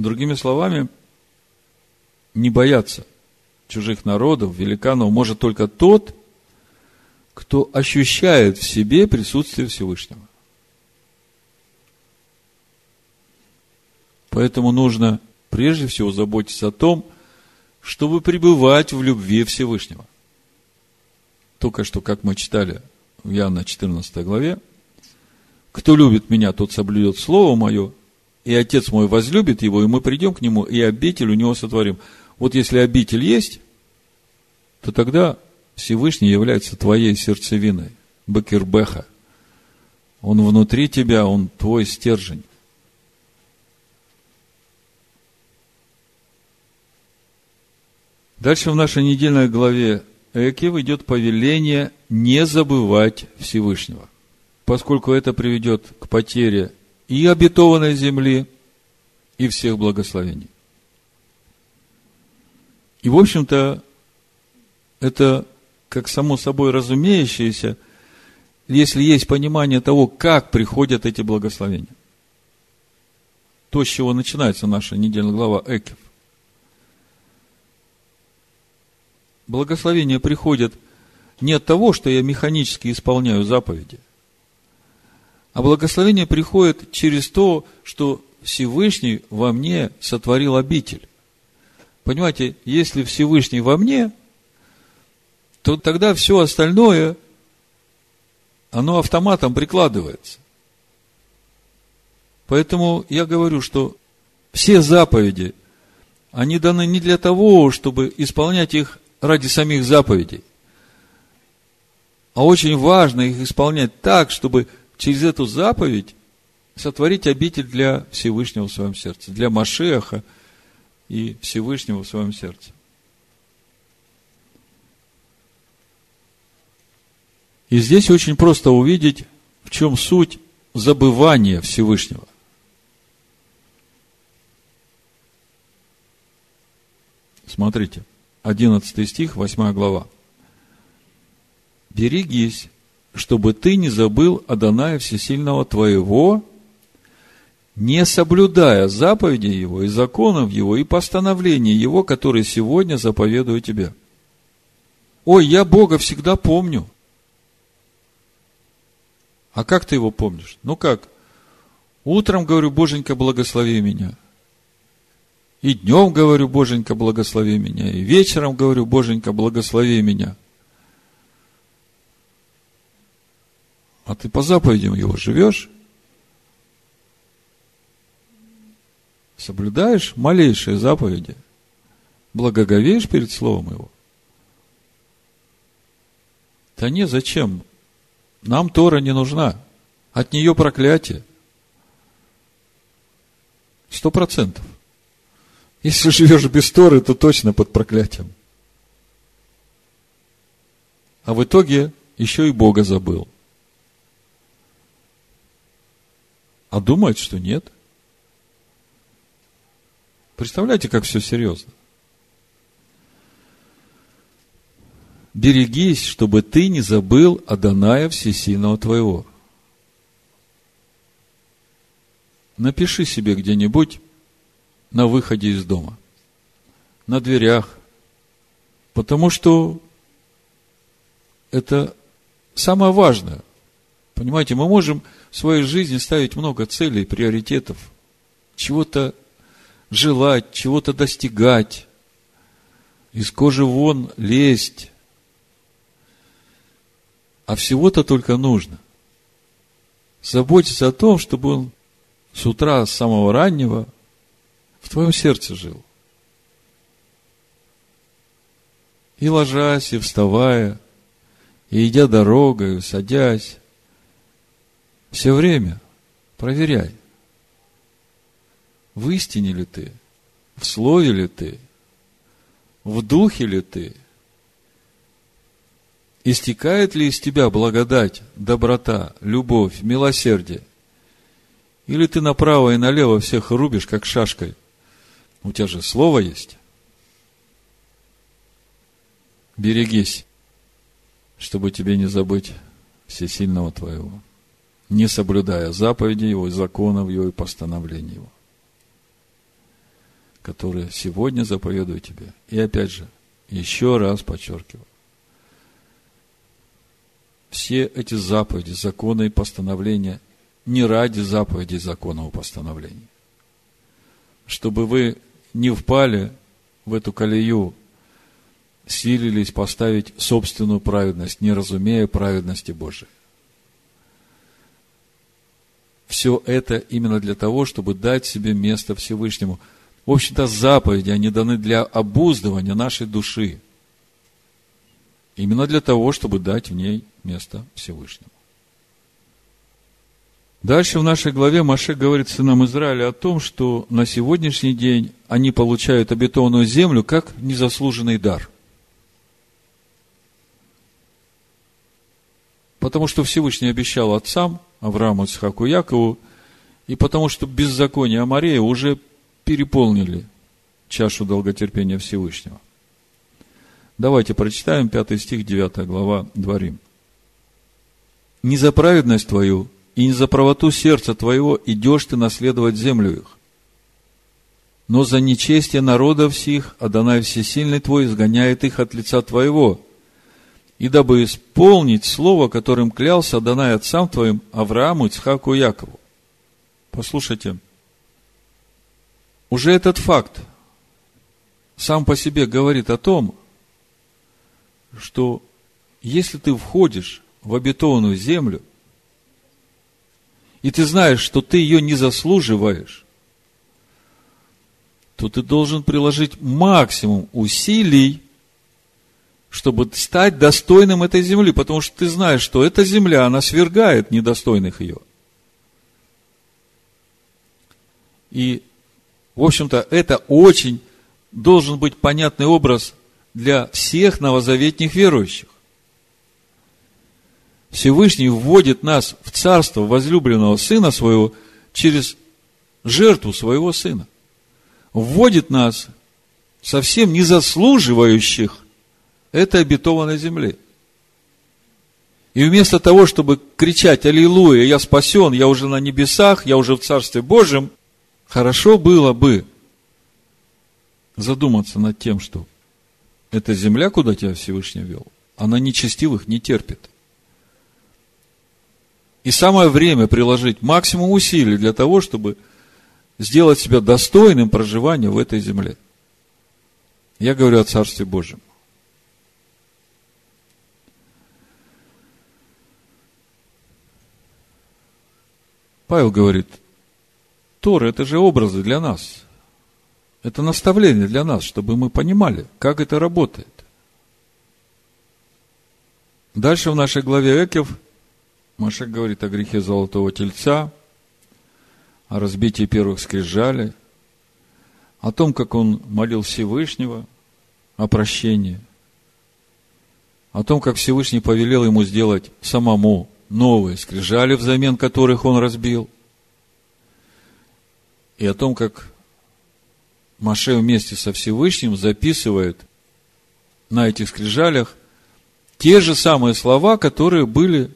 Другими словами, не бояться чужих народов, великанов может только тот, кто ощущает в себе присутствие Всевышнего. Поэтому нужно прежде всего заботиться о том, чтобы пребывать в любви Всевышнего. Только что, как мы читали в Иоанна 14 главе, кто любит меня, тот соблюдет Слово Мое, и Отец мой возлюбит его, и мы придем к нему, и обитель у него сотворим. Вот если обитель есть, то тогда Всевышний является твоей сердцевиной, Бакирбеха. Он внутри тебя, он твой стержень. Дальше в нашей недельной главе Экев идет повеление не забывать Всевышнего, поскольку это приведет к потере и обетованной земли, и всех благословений. И, в общем-то, это как само собой разумеющееся, если есть понимание того, как приходят эти благословения. То, с чего начинается наша недельная глава Экев. Благословения приходят не от того, что я механически исполняю заповеди, а благословение приходит через то, что Всевышний во мне сотворил обитель. Понимаете, если Всевышний во мне, то тогда все остальное, оно автоматом прикладывается. Поэтому я говорю, что все заповеди, они даны не для того, чтобы исполнять их ради самих заповедей, а очень важно их исполнять так, чтобы через эту заповедь сотворить обитель для Всевышнего в своем сердце, для Машеха и Всевышнего в своем сердце. И здесь очень просто увидеть, в чем суть забывания Всевышнего. Смотрите, 11 стих, 8 глава. «Берегись, чтобы ты не забыл Адоная Всесильного твоего, не соблюдая заповедей Его и законов Его и постановлений Его, которые сегодня заповедую тебе. Ой, я Бога всегда помню. А как ты его помнишь? Ну как? Утром говорю, Боженька, благослови меня. И днем говорю, Боженька, благослови меня. И вечером говорю, Боженька, благослови меня. А ты по заповедям его живешь? Соблюдаешь малейшие заповеди? Благоговеешь перед словом его? Да не, зачем? Нам Тора не нужна. От нее проклятие. Сто процентов. Если живешь без Торы, то точно под проклятием. А в итоге еще и Бога забыл. А думает, что нет. Представляете, как все серьезно. берегись, чтобы ты не забыл Адоная Всесильного твоего. Напиши себе где-нибудь на выходе из дома, на дверях, потому что это самое важное. Понимаете, мы можем в своей жизни ставить много целей, приоритетов, чего-то желать, чего-то достигать, из кожи вон лезть, а всего-то только нужно заботиться о том, чтобы он с утра, с самого раннего в твоем сердце жил. И ложась, и вставая, и идя дорогой, и садясь, все время проверяй, в истине ли ты, в слове ли ты, в духе ли ты – Истекает ли из тебя благодать, доброта, любовь, милосердие? Или ты направо и налево всех рубишь, как шашкой? У тебя же слово есть. Берегись, чтобы тебе не забыть всесильного твоего, не соблюдая заповеди его, законов его и постановлений его, которые сегодня заповедую тебе. И опять же, еще раз подчеркиваю, все эти заповеди, законы и постановления не ради заповедей, законов и постановлений. Чтобы вы не впали в эту колею, силились поставить собственную праведность, не разумея праведности Божией. Все это именно для того, чтобы дать себе место Всевышнему. В общем-то, заповеди, они даны для обуздывания нашей души – Именно для того, чтобы дать в ней место Всевышнему. Дальше в нашей главе Маше говорит сынам Израиля о том, что на сегодняшний день они получают обетованную землю как незаслуженный дар. Потому что Всевышний обещал отцам, Аврааму, Исхаку, Якову, и потому что беззаконие Амарея уже переполнили чашу долготерпения Всевышнего. Давайте прочитаем 5 стих, 9 глава Дворим. «Не за праведность твою и не за правоту сердца твоего идешь ты наследовать землю их, но за нечестие народов сих Адонай Всесильный твой изгоняет их от лица твоего, и дабы исполнить слово, которым клялся Адонай отцам твоим Аврааму, Ицхаку и Якову. Послушайте, уже этот факт сам по себе говорит о том, что если ты входишь в обетованную землю, и ты знаешь, что ты ее не заслуживаешь, то ты должен приложить максимум усилий, чтобы стать достойным этой земли, потому что ты знаешь, что эта земля, она свергает недостойных ее. И, в общем-то, это очень должен быть понятный образ для всех новозаветних верующих. Всевышний вводит нас в царство возлюбленного Сына Своего через жертву Своего Сына. Вводит нас совсем не заслуживающих этой обетованной земли. И вместо того, чтобы кричать «Аллилуйя, я спасен, я уже на небесах, я уже в Царстве Божьем», хорошо было бы задуматься над тем, что эта земля, куда тебя Всевышний вел, она нечестивых не терпит. И самое время приложить максимум усилий для того, чтобы сделать себя достойным проживания в этой земле. Я говорю о Царстве Божьем. Павел говорит, Тор – это же образы для нас. Это наставление для нас, чтобы мы понимали, как это работает. Дальше в нашей главе Экев Машек говорит о грехе золотого тельца, о разбитии первых скрижалей, о том, как он молил Всевышнего о прощении, о том, как Всевышний повелел ему сделать самому новые скрижали, взамен которых он разбил, и о том, как Маше вместе со Всевышним записывает на этих скрижалях те же самые слова, которые были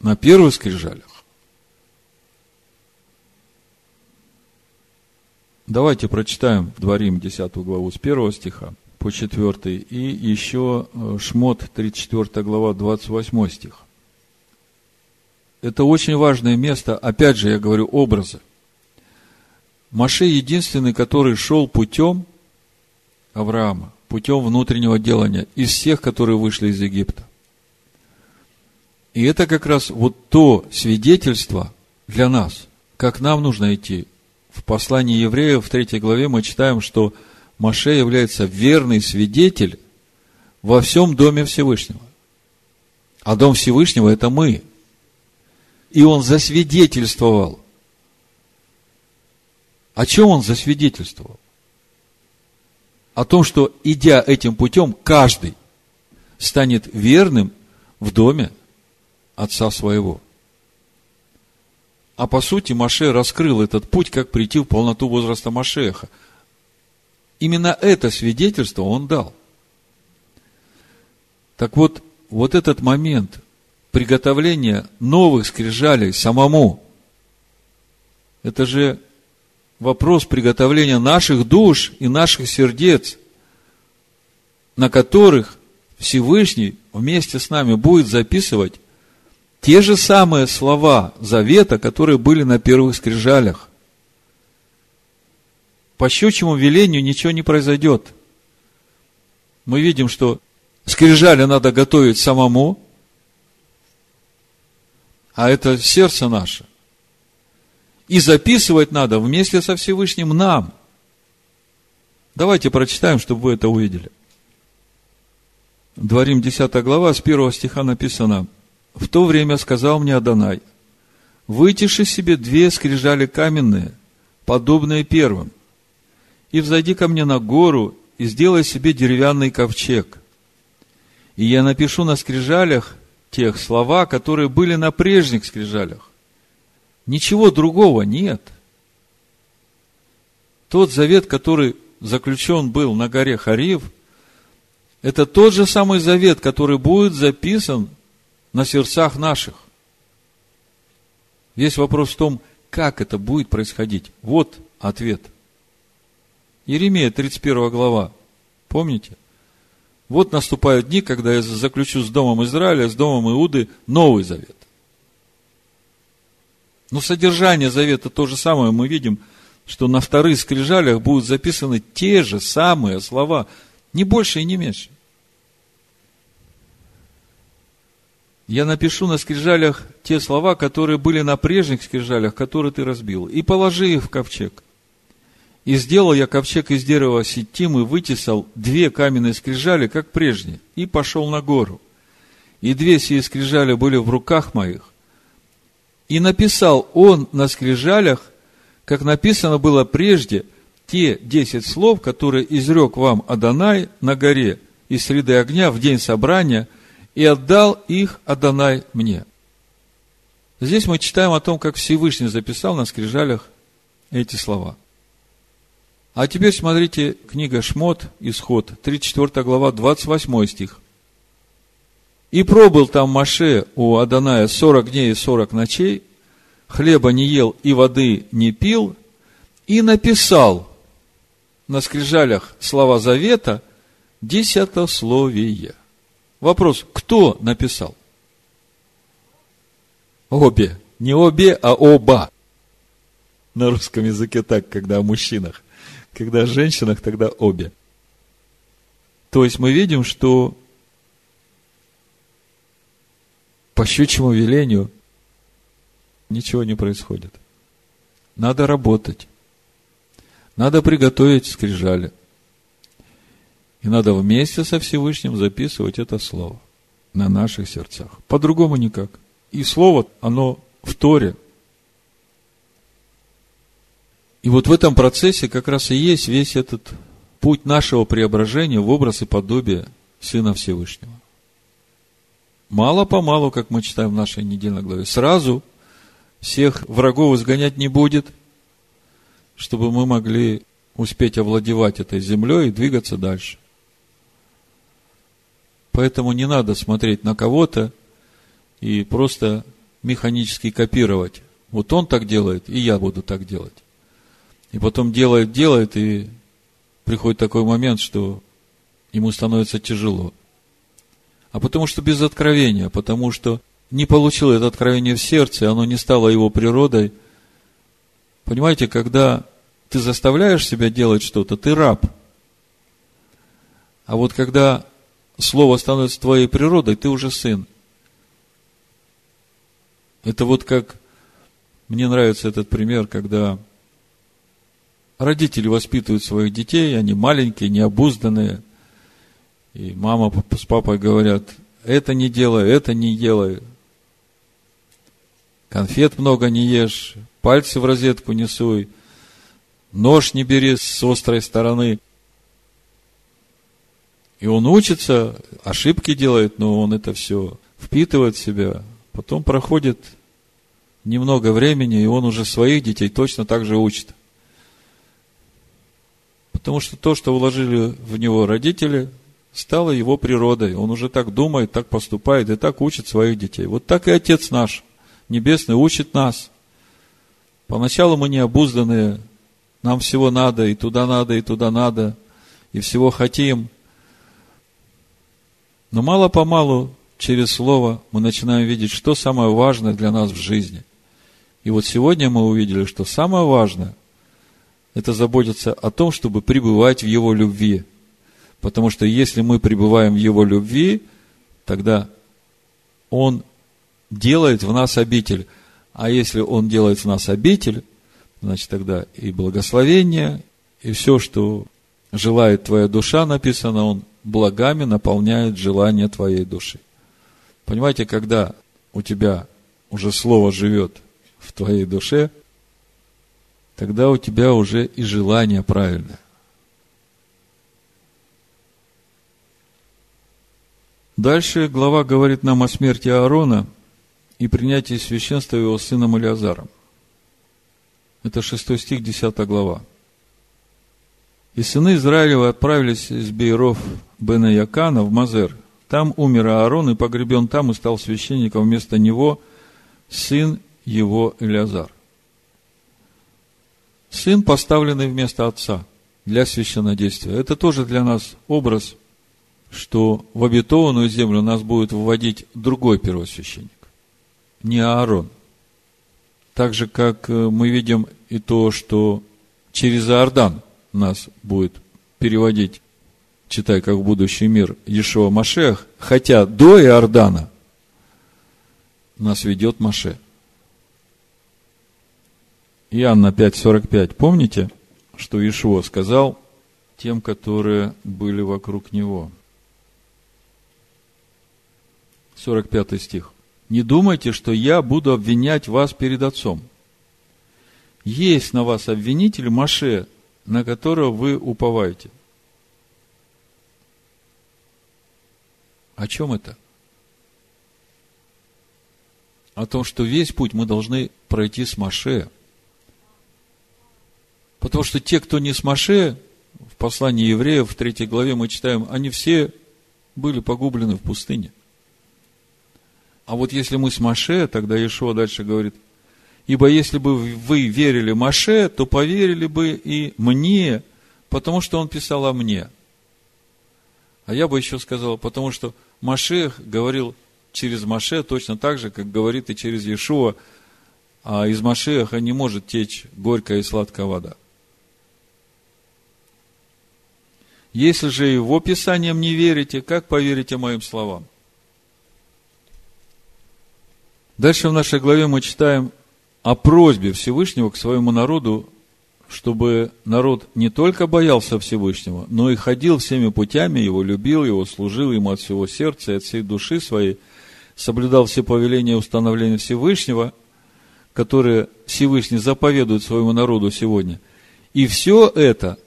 на первых скрижалях. Давайте прочитаем Дворим 10 главу с 1 стиха по 4 и еще э, Шмот 34 глава 28 стих. Это очень важное место, опять же, я говорю, образы – Маше единственный, который шел путем Авраама, путем внутреннего делания, из всех, которые вышли из Египта. И это как раз вот то свидетельство для нас, как нам нужно идти. В послании евреев в третьей главе мы читаем, что Маше является верный свидетель во всем Доме Всевышнего. А Дом Всевышнего – это мы. И он засвидетельствовал о чем он засвидетельствовал? О том, что, идя этим путем, каждый станет верным в доме отца своего. А по сути, Маше раскрыл этот путь, как прийти в полноту возраста Машеха. Именно это свидетельство он дал. Так вот, вот этот момент приготовления новых скрижалей самому, это же вопрос приготовления наших душ и наших сердец, на которых Всевышний вместе с нами будет записывать те же самые слова завета, которые были на первых скрижалях. По щучьему велению ничего не произойдет. Мы видим, что скрижали надо готовить самому, а это сердце наше. И записывать надо вместе со Всевышним нам. Давайте прочитаем, чтобы вы это увидели. Дворим 10 глава, с 1 стиха написано. В то время сказал мне Адонай, вытиши себе две скрижали каменные, подобные первым, и взойди ко мне на гору, и сделай себе деревянный ковчег. И я напишу на скрижалях тех слова, которые были на прежних скрижалях. Ничего другого нет. Тот завет, который заключен был на горе Харив, это тот же самый завет, который будет записан на сердцах наших. Весь вопрос в том, как это будет происходить. Вот ответ. Еремия, 31 глава. Помните? Вот наступают дни, когда я заключу с Домом Израиля, с Домом Иуды Новый Завет. Но содержание Завета то же самое. Мы видим, что на вторых скрижалях будут записаны те же самые слова, не больше и не меньше. Я напишу на скрижалях те слова, которые были на прежних скрижалях, которые ты разбил, и положи их в ковчег – и сделал я ковчег из дерева сетим и вытесал две каменные скрижали, как прежде, и пошел на гору. И две сие скрижали были в руках моих. И написал он на скрижалях, как написано было прежде, те десять слов, которые изрек вам Адонай на горе из среды огня в день собрания, и отдал их Адонай мне. Здесь мы читаем о том, как Всевышний записал на скрижалях эти слова – а теперь смотрите, книга Шмот, Исход, 34 глава, 28 стих. «И пробыл там Маше у Аданая 40 дней и 40 ночей, хлеба не ел и воды не пил, и написал на скрижалях слова завета десятословие». Вопрос, кто написал? Обе. Не обе, а оба. На русском языке так, когда о мужчинах. Когда о женщинах, тогда обе. То есть мы видим, что по щучьему велению ничего не происходит. Надо работать. Надо приготовить скрижали. И надо вместе со Всевышним записывать это слово на наших сердцах. По-другому никак. И слово, оно в Торе, и вот в этом процессе как раз и есть весь этот путь нашего преображения в образ и подобие Сына Всевышнего. Мало-помалу, как мы читаем в нашей недельной главе, сразу всех врагов изгонять не будет, чтобы мы могли успеть овладевать этой землей и двигаться дальше. Поэтому не надо смотреть на кого-то и просто механически копировать. Вот он так делает, и я буду так делать. И потом делает, делает, и приходит такой момент, что ему становится тяжело. А потому что без откровения, потому что не получил это откровение в сердце, оно не стало его природой. Понимаете, когда ты заставляешь себя делать что-то, ты раб. А вот когда слово становится твоей природой, ты уже сын. Это вот как, мне нравится этот пример, когда Родители воспитывают своих детей, они маленькие, необузданные. И мама с папой говорят, это не делай, это не делай. Конфет много не ешь, пальцы в розетку не суй, нож не бери с острой стороны. И он учится, ошибки делает, но он это все впитывает в себя. Потом проходит немного времени, и он уже своих детей точно так же учит. Потому что то, что вложили в него родители, стало его природой. Он уже так думает, так поступает и так учит своих детей. Вот так и Отец наш, Небесный, учит нас. Поначалу мы необузданные, нам всего надо, и туда надо, и туда надо, и всего хотим. Но мало-помалу через Слово мы начинаем видеть, что самое важное для нас в жизни. И вот сегодня мы увидели, что самое важное это заботиться о том, чтобы пребывать в Его любви. Потому что если мы пребываем в Его любви, тогда Он делает в нас обитель. А если Он делает в нас обитель, значит тогда и благословение, и все, что желает твоя душа, написано, Он благами наполняет желание твоей души. Понимаете, когда у тебя уже Слово живет в твоей душе – тогда у тебя уже и желание правильное. Дальше глава говорит нам о смерти Аарона и принятии священства его сыном Илиазаром. Это 6 стих, 10 глава. И сыны Израилева отправились из Бейров Бена Якана в Мазер. Там умер Аарон и погребен там и стал священником вместо него сын его Илиазар. Сын, поставленный вместо отца для священнодействия. Это тоже для нас образ, что в обетованную землю нас будет выводить другой первосвященник, не Аарон. Так же, как э, мы видим и то, что через Иордан нас будет переводить, читай, как в будущий мир, Ешева Машех, хотя до Иордана нас ведет Маше. Иоанна 5.45. Помните, что Ишуа сказал тем, которые были вокруг него? 45 стих. Не думайте, что я буду обвинять вас перед Отцом. Есть на вас обвинитель Маше, на которого вы уповаете. О чем это? О том, что весь путь мы должны пройти с Маше. Потому что те, кто не с Маше, в послании евреев в третьей главе мы читаем, они все были погублены в пустыне. А вот если мы с Маше, тогда Иешуа дальше говорит, ибо если бы вы верили Маше, то поверили бы и мне, потому что он писал о мне. А я бы еще сказал, потому что Маше говорил через Маше точно так же, как говорит и через Иешуа, а из Машеха не может течь горькая и сладкая вода. Если же его писаниям не верите, как поверите моим словам? Дальше в нашей главе мы читаем о просьбе Всевышнего к своему народу, чтобы народ не только боялся Всевышнего, но и ходил всеми путями его, любил его, служил ему от всего сердца и от всей души своей, соблюдал все повеления и установления Всевышнего, которые Всевышний заповедует своему народу сегодня. И все это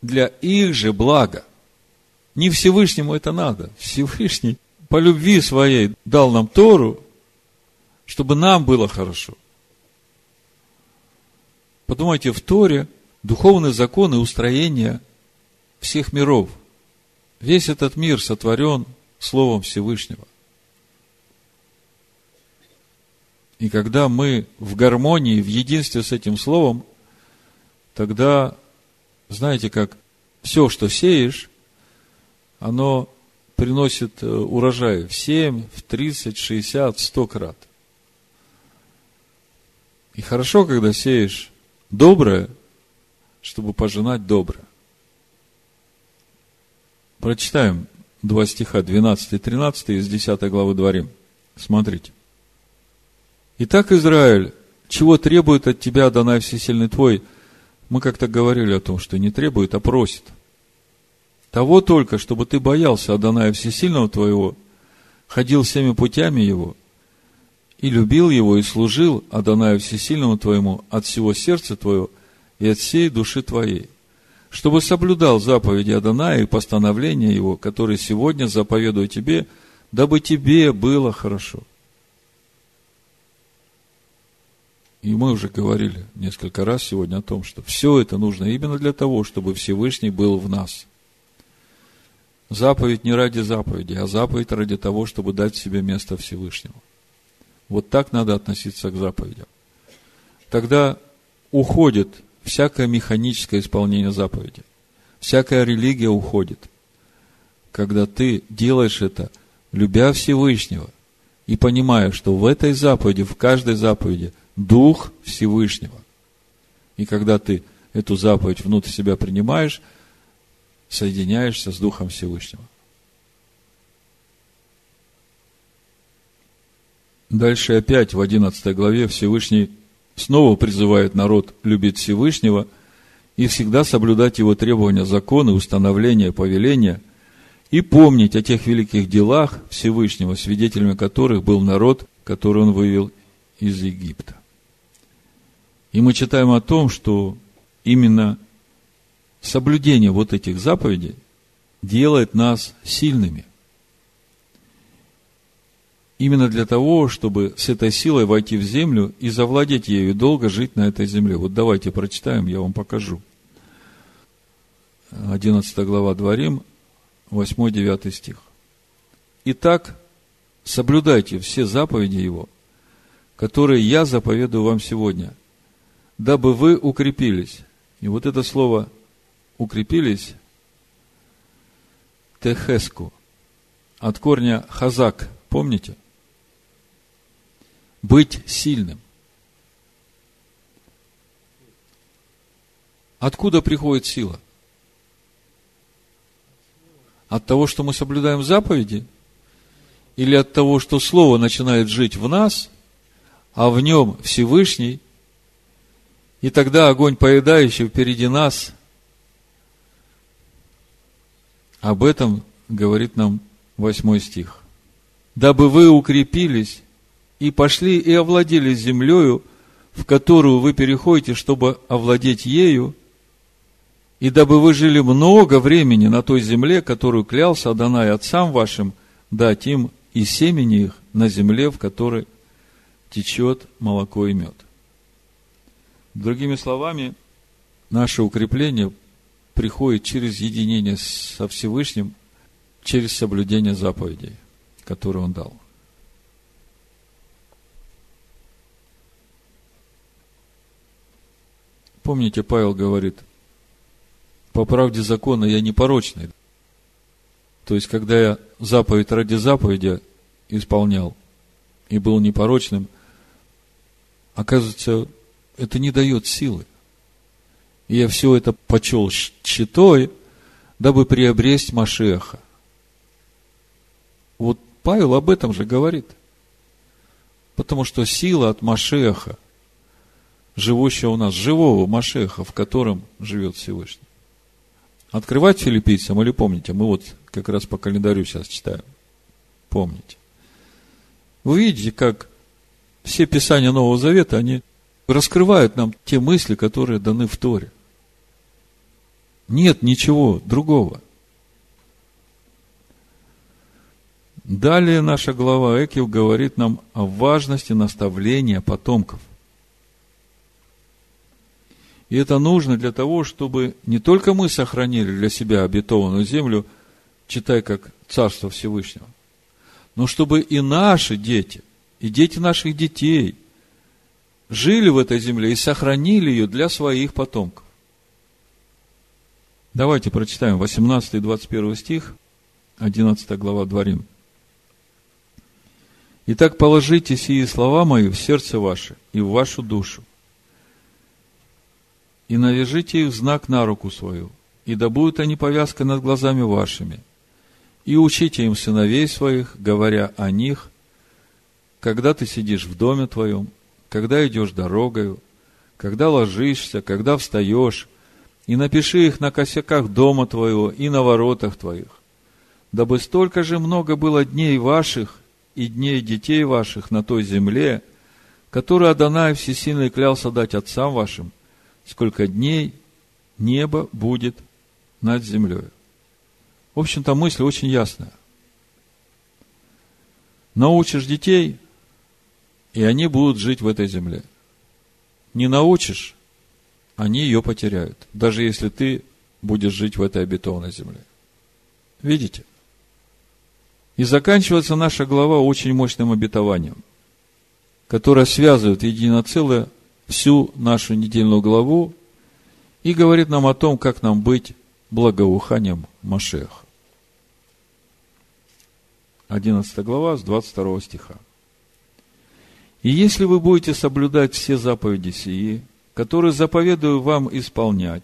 для их же блага. Не Всевышнему это надо. Всевышний по любви своей дал нам Тору, чтобы нам было хорошо. Подумайте, в Торе духовные законы устроения всех миров. Весь этот мир сотворен Словом Всевышнего. И когда мы в гармонии, в единстве с этим Словом, тогда, знаете, как все, что сеешь, оно приносит э, урожай в 7, в 30, 60, в 100 крат. И хорошо, когда сеешь доброе, чтобы пожинать доброе. Прочитаем два стиха, 12 и 13 из 10 главы Дворим. Смотрите. Итак, Израиль, чего требует от тебя Адонай Всесильный твой? Мы как-то говорили о том, что не требует, а просит. Того только, чтобы ты боялся Адоная Всесильного твоего, ходил всеми путями его – и любил его, и служил Адонаю Всесильному твоему от всего сердца твоего и от всей души твоей, чтобы соблюдал заповеди Адоная и постановления его, которые сегодня заповедую тебе, дабы тебе было хорошо. И мы уже говорили несколько раз сегодня о том, что все это нужно именно для того, чтобы Всевышний был в нас. Заповедь не ради заповеди, а заповедь ради того, чтобы дать себе место Всевышнему. Вот так надо относиться к заповедям. Тогда уходит всякое механическое исполнение заповеди. Всякая религия уходит. Когда ты делаешь это, любя Всевышнего, и понимая, что в этой заповеди, в каждой заповеди Дух Всевышнего. И когда ты эту заповедь внутрь себя принимаешь, соединяешься с Духом Всевышнего. Дальше опять в 11 главе Всевышний снова призывает народ любить Всевышнего и всегда соблюдать его требования, законы, установления, повеления и помнить о тех великих делах Всевышнего, свидетелями которых был народ, который он вывел из Египта. И мы читаем о том, что именно соблюдение вот этих заповедей делает нас сильными. Именно для того, чтобы с этой силой войти в землю и завладеть ею, и долго жить на этой земле. Вот давайте прочитаем, я вам покажу. 11 глава Дворим, 8-9 стих. Итак, соблюдайте все заповеди Его, которые я заповедую вам сегодня, дабы вы укрепились. И вот это слово «укрепились» техеску, от корня хазак, помните? Быть сильным. Откуда приходит сила? От того, что мы соблюдаем заповеди? Или от того, что Слово начинает жить в нас, а в нем Всевышний, и тогда огонь поедающий впереди нас Об этом говорит нам восьмой стих. «Дабы вы укрепились и пошли и овладели землею, в которую вы переходите, чтобы овладеть ею, и дабы вы жили много времени на той земле, которую клялся Адонай отцам вашим, дать им и семени их на земле, в которой течет молоко и мед. Другими словами, наше укрепление приходит через единение со Всевышним, через соблюдение заповедей, которые Он дал. Помните, Павел говорит, по правде закона я непорочный. То есть, когда я заповедь ради заповеди исполнял и был непорочным, оказывается, это не дает силы. И я все это почел щитой, дабы приобрести Машеха. Вот Павел об этом же говорит. Потому что сила от Машеха, живущего у нас, живого Машеха, в котором живет Всевышний. Открывать филиппийцам или помните? Мы вот как раз по календарю сейчас читаем. Помните. Вы видите, как все писания Нового Завета, они раскрывают нам те мысли, которые даны в Торе. Нет ничего другого. Далее наша глава Экил говорит нам о важности наставления потомков. И это нужно для того, чтобы не только мы сохранили для себя обетованную землю, читай как Царство Всевышнего, но чтобы и наши дети, и дети наших детей жили в этой земле и сохранили ее для своих потомков. Давайте прочитаем 18 и 21 стих, 11 глава Дворим. Итак, положите сие слова мои в сердце ваше и в вашу душу, и навяжите их знак на руку свою, и да будут они повязкой над глазами вашими, и учите им сыновей своих, говоря о них, когда ты сидишь в доме твоем, когда идешь дорогою, когда ложишься, когда встаешь, и напиши их на косяках дома твоего и на воротах твоих, дабы столько же много было дней ваших и дней детей ваших на той земле, которую Адонай Всесильный клялся дать отцам вашим, сколько дней небо будет над землей. В общем-то, мысль очень ясная. Научишь детей, и они будут жить в этой земле. Не научишь, они ее потеряют, даже если ты будешь жить в этой обетованной земле. Видите? И заканчивается наша глава очень мощным обетованием, которое связывает едино целое всю нашу недельную главу и говорит нам о том, как нам быть благоуханием Машеха. 11 глава с 22 стиха. «И если вы будете соблюдать все заповеди сии, который заповедую вам исполнять.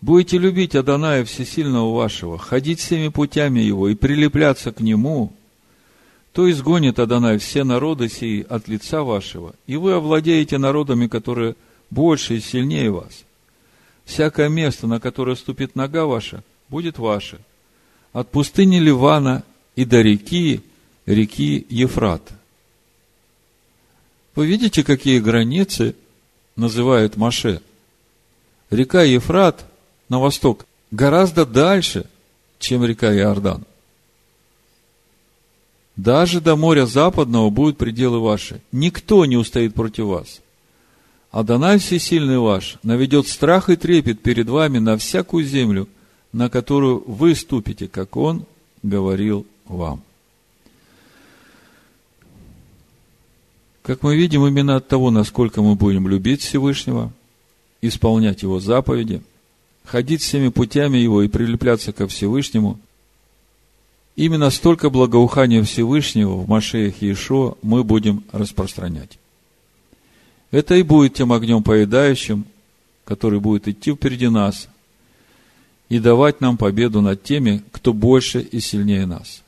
Будете любить Адоная Всесильного вашего, ходить всеми путями его и прилепляться к нему, то изгонит Адонай все народы сии от лица вашего, и вы овладеете народами, которые больше и сильнее вас. Всякое место, на которое ступит нога ваша, будет ваше. От пустыни Ливана и до реки, реки Ефрата. Вы видите, какие границы называют Маше. Река Ефрат на восток гораздо дальше, чем река Иордан. Даже до моря западного будут пределы ваши. Никто не устоит против вас. Адонай Всесильный ваш наведет страх и трепет перед вами на всякую землю, на которую вы ступите, как Он говорил вам. Как мы видим, именно от того, насколько мы будем любить Всевышнего, исполнять Его заповеди, ходить всеми путями Его и прилепляться ко Всевышнему, именно столько благоухания Всевышнего в Машеях Иешуа мы будем распространять. Это и будет тем огнем поедающим, который будет идти впереди нас и давать нам победу над теми, кто больше и сильнее нас.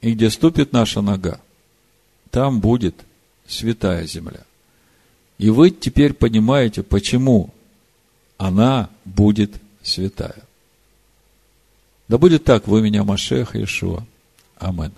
И где ступит наша нога, там будет святая земля. И вы теперь понимаете, почему она будет святая. Да будет так, вы меня, Машех Иешуа. Амин.